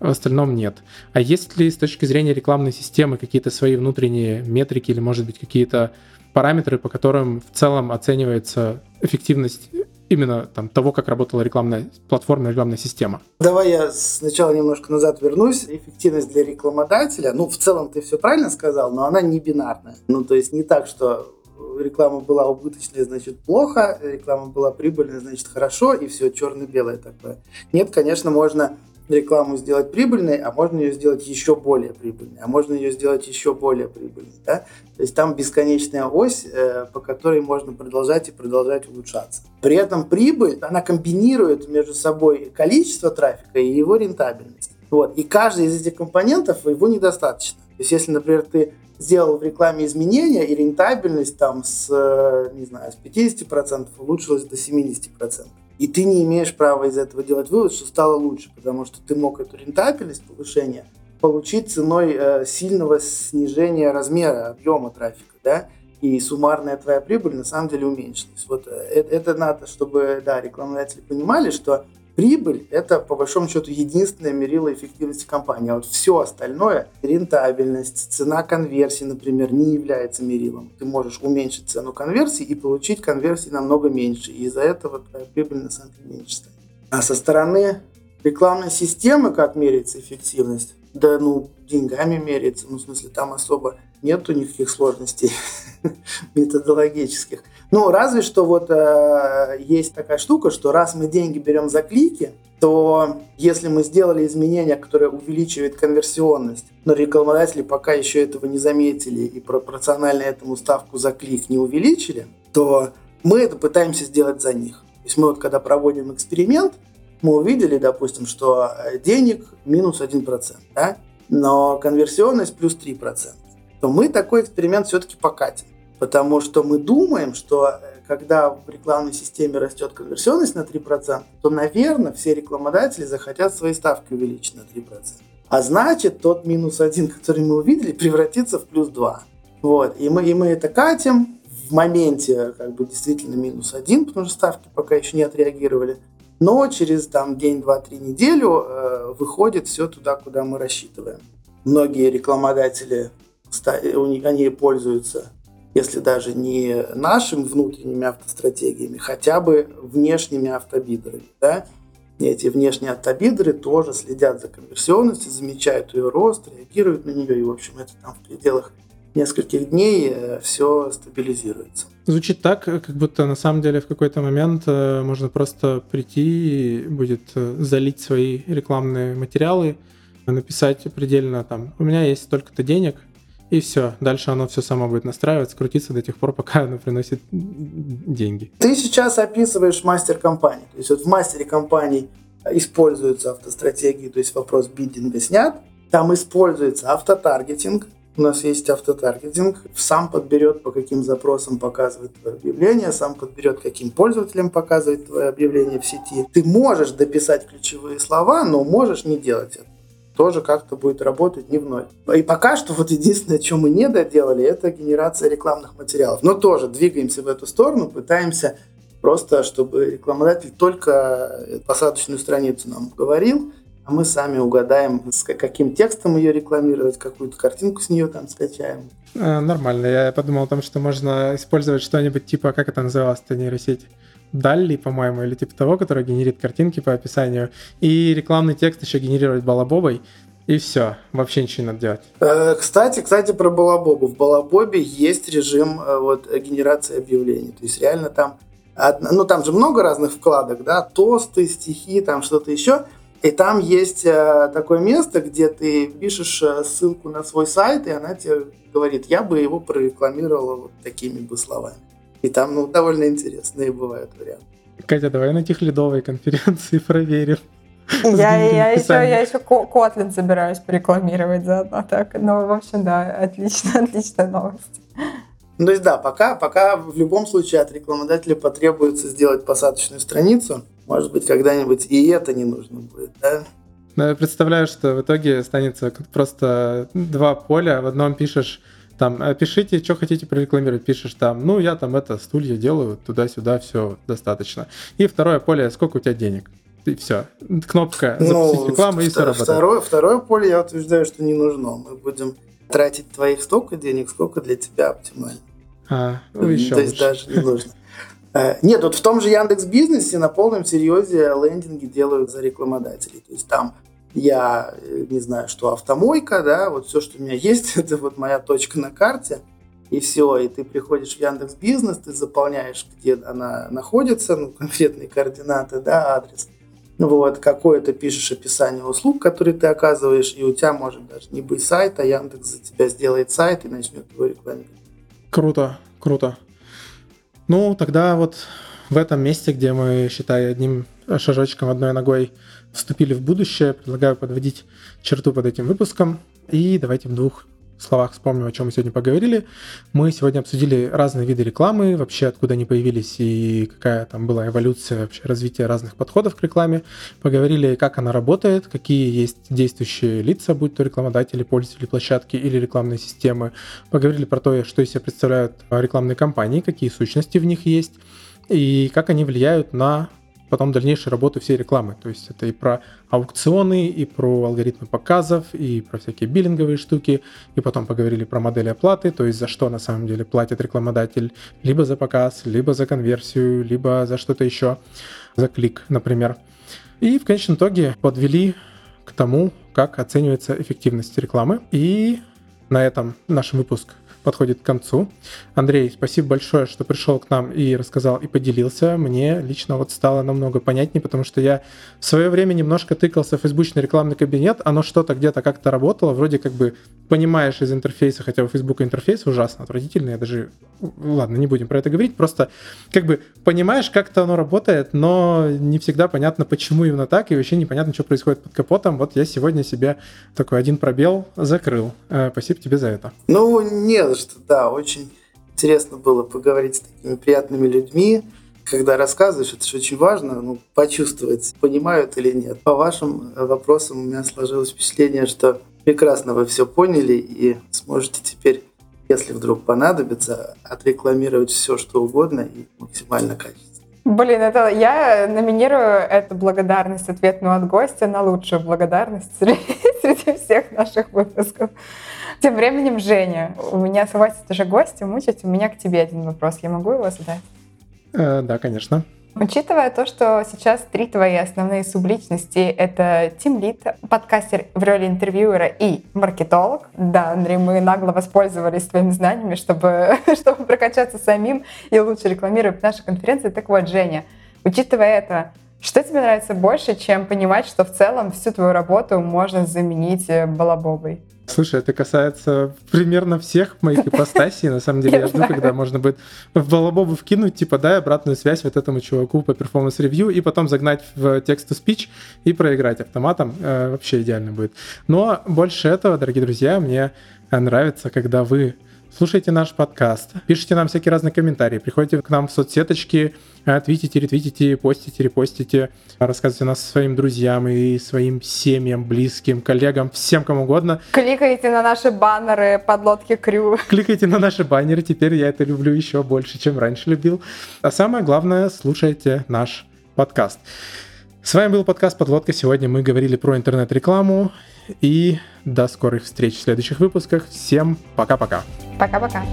[SPEAKER 1] В остальном нет. А есть ли с точки зрения рекламной системы какие-то свои внутренние метрики или, может быть, какие-то параметры, по которым в целом оценивается эффективность именно там, того, как работала рекламная платформа, рекламная система.
[SPEAKER 3] Давай я сначала немножко назад вернусь. Эффективность для рекламодателя, ну, в целом ты все правильно сказал, но она не бинарная. Ну, то есть не так, что реклама была убыточная, значит плохо, реклама была прибыльная, значит хорошо, и все черно-белое такое. Нет, конечно, можно рекламу сделать прибыльной, а можно ее сделать еще более прибыльной, а можно ее сделать еще более прибыльной. Да? То есть там бесконечная ось, э, по которой можно продолжать и продолжать улучшаться. При этом прибыль, она комбинирует между собой количество трафика и его рентабельность. Вот. И каждый из этих компонентов его недостаточно. То есть если, например, ты сделал в рекламе изменения, и рентабельность там с, э, не знаю, с 50% улучшилась до 70%. И ты не имеешь права из этого делать вывод, что стало лучше, потому что ты мог эту рентабельность, повышение, получить ценой э, сильного снижения размера, объема трафика, да, и суммарная твоя прибыль на самом деле уменьшилась. Вот э, это, это надо, чтобы, да, рекламодатели понимали, что Прибыль – это, по большому счету, единственное мерило эффективности компании. А вот все остальное, рентабельность, цена конверсии, например, не является мерилом. Ты можешь уменьшить цену конверсии и получить конверсии намного меньше. И из-за этого твоя прибыль на самом деле меньше станет. А со стороны рекламной системы, как меряется эффективность, да, ну, деньгами меряется, ну, в смысле, там особо нету никаких сложностей методологических. Ну, разве что вот э, есть такая штука, что раз мы деньги берем за клики, то если мы сделали изменения, которые увеличивают конверсионность, но рекламодатели пока еще этого не заметили и пропорционально этому ставку за клик не увеличили, то мы это пытаемся сделать за них. То есть мы вот когда проводим эксперимент, мы увидели, допустим, что э, денег минус 1%, да? но конверсионность плюс 3%, то мы такой эксперимент все-таки покатим. Потому что мы думаем, что э, когда в рекламной системе растет конверсионность на 3%, то, наверное, все рекламодатели захотят свои ставки увеличить на 3%. А значит, тот минус один, который мы увидели, превратится в плюс 2. Вот. И мы, и мы это катим. В моменте как бы действительно минус один, потому что ставки пока еще не отреагировали. Но через там, день, два, три неделю э, выходит все туда, куда мы рассчитываем. Многие рекламодатели, они пользуются если даже не нашими внутренними автостратегиями, хотя бы внешними автобидерами. Да? И эти внешние автобидеры тоже следят за конверсионностью, замечают ее рост, реагируют на нее, и, в общем, это там в пределах нескольких дней э, все стабилизируется.
[SPEAKER 1] Звучит так, как будто на самом деле в какой-то момент э, можно просто прийти и будет э, залить свои рекламные материалы, написать предельно там, у меня есть столько-то денег, и все. Дальше оно все само будет настраиваться, крутиться до тех пор, пока оно приносит деньги.
[SPEAKER 3] Ты сейчас описываешь мастер компании. То есть вот в мастере компании используются автостратегии, то есть вопрос биддинга снят. Там используется автотаргетинг. У нас есть автотаргетинг. Сам подберет, по каким запросам показывает твое объявление, сам подберет, каким пользователям показывает твое объявление в сети. Ты можешь дописать ключевые слова, но можешь не делать это тоже как-то будет работать не в ноль. И пока что вот единственное, что мы не доделали, это генерация рекламных материалов. Но тоже двигаемся в эту сторону, пытаемся просто, чтобы рекламодатель только посадочную страницу нам говорил, мы сами угадаем, с каким текстом ее рекламировать, какую-то картинку с нее там скачаем.
[SPEAKER 1] А, нормально. Я подумал о том, что можно использовать что-нибудь типа, как это называлось-то нейросеть? Далли, по-моему, или типа того, который генерит картинки по описанию, и рекламный текст еще генерировать балабобой, и все, вообще ничего не надо делать.
[SPEAKER 3] Э, кстати, кстати, про Балабобу. В Балабобе есть режим э, вот, генерации объявлений. То есть реально там, ну там же много разных вкладок, да, тосты, стихи, там что-то еще. И там есть э, такое место, где ты пишешь ссылку на свой сайт, и она тебе говорит, я бы его прорекламировала вот такими бы словами. И там ну, довольно интересные бывают варианты.
[SPEAKER 1] Катя, давай на техлидовой конференции проверим.
[SPEAKER 2] Я, я, еще, я еще Kotlin собираюсь порекламировать заодно так. Ну, в общем, да, отлично, отличная новость.
[SPEAKER 3] Ну, то есть, да, пока, пока в любом случае от рекламодателя потребуется сделать посадочную страницу. Может быть, когда-нибудь и это не нужно будет, да?
[SPEAKER 1] Но я представляю, что в итоге останется просто два поля. В одном пишешь там, «Э, пишите, что хотите прорекламировать, пишешь там, ну, я там это, стулья делаю, туда-сюда, все достаточно. И второе поле, сколько у тебя денег? И все. Кнопка запустить ну, рекламу, и все работает.
[SPEAKER 3] Второе, второе поле я утверждаю, что не нужно. Мы будем тратить твоих столько денег, сколько для тебя оптимально.
[SPEAKER 1] А, ну еще
[SPEAKER 3] То есть даже не нужно. Э, нет, вот в том же Яндекс Бизнесе на полном серьезе лендинги делают за рекламодателей. То есть там я э, не знаю, что автомойка, да, вот все, что у меня есть, это вот моя точка на карте, и все, и ты приходишь в Яндекс Бизнес, ты заполняешь, где она находится, ну, конкретные координаты, да, адрес, ну, вот, какое-то пишешь описание услуг, которые ты оказываешь, и у тебя может даже не быть сайта, Яндекс за тебя сделает сайт и начнет его рекламировать.
[SPEAKER 1] Круто, круто. Ну, тогда вот в этом месте, где мы, считай, одним шажочком, одной ногой вступили в будущее, предлагаю подводить черту под этим выпуском. И давайте в двух словах вспомним, о чем мы сегодня поговорили. Мы сегодня обсудили разные виды рекламы, вообще откуда они появились и какая там была эволюция вообще развития разных подходов к рекламе. Поговорили, как она работает, какие есть действующие лица, будь то рекламодатели, пользователи площадки или рекламные системы. Поговорили про то, что из себя представляют рекламные кампании, какие сущности в них есть и как они влияют на потом дальнейшую работу всей рекламы. То есть это и про аукционы, и про алгоритмы показов, и про всякие биллинговые штуки, и потом поговорили про модели оплаты, то есть за что на самом деле платит рекламодатель, либо за показ, либо за конверсию, либо за что-то еще, за клик, например. И в конечном итоге подвели к тому, как оценивается эффективность рекламы. И на этом наш выпуск подходит к концу. Андрей, спасибо большое, что пришел к нам и рассказал, и поделился. Мне лично вот стало намного понятнее, потому что я в свое время немножко тыкался в фейсбучный рекламный кабинет, оно что-то где-то как-то работало, вроде как бы понимаешь из интерфейса, хотя у Фейсбука интерфейс ужасно отвратительный, я даже... Ладно, не будем про это говорить, просто как бы понимаешь, как-то оно работает, но не всегда понятно, почему именно так, и вообще непонятно, что происходит под капотом. Вот я сегодня себе такой один пробел закрыл. Э, спасибо тебе за это.
[SPEAKER 3] Ну, нет, что, да, очень интересно было поговорить с такими приятными людьми. Когда рассказываешь, это же очень важно, ну, почувствовать, понимают или нет. По вашим вопросам у меня сложилось впечатление, что прекрасно вы все поняли и сможете теперь, если вдруг понадобится, отрекламировать все, что угодно и максимально качественно.
[SPEAKER 2] Блин, это я номинирую эту благодарность ответную от гостя на лучшую благодарность среди, среди всех наших выпусков. Тем временем, Женя, у меня хватит уже гостя мучить, у меня к тебе один вопрос. Я могу его задать?
[SPEAKER 1] Э, да, конечно.
[SPEAKER 2] Учитывая то, что сейчас три твои основные субличности — это тимлит, подкастер в роли интервьюера и маркетолог. Да, Андрей, мы нагло воспользовались твоими знаниями, чтобы, чтобы прокачаться самим и лучше рекламировать наши конференции. Так вот, Женя, учитывая это, что тебе нравится больше, чем понимать, что в целом всю твою работу можно заменить э, балабобой?
[SPEAKER 1] Слушай, это касается примерно всех моих ипостасей. На самом деле, я жду, когда можно будет в балабобу вкинуть, типа, дай обратную связь вот этому чуваку по performance review, и потом загнать в text-to-speech и проиграть автоматом. Э, вообще идеально будет. Но больше этого, дорогие друзья, мне нравится, когда вы слушайте наш подкаст, пишите нам всякие разные комментарии, приходите к нам в соцсеточки, твитите, ретвитите, постите, репостите, рассказывайте нас своим друзьям и своим семьям, близким, коллегам, всем кому угодно.
[SPEAKER 2] Кликайте на наши баннеры подлодки Крю.
[SPEAKER 1] Кликайте на наши баннеры, теперь я это люблю еще больше, чем раньше любил. А самое главное, слушайте наш подкаст. С вами был подкаст «Подлодка». Сегодня мы говорили про интернет-рекламу. И до скорых встреч в следующих выпусках. Всем пока-пока.
[SPEAKER 2] Пока-пока.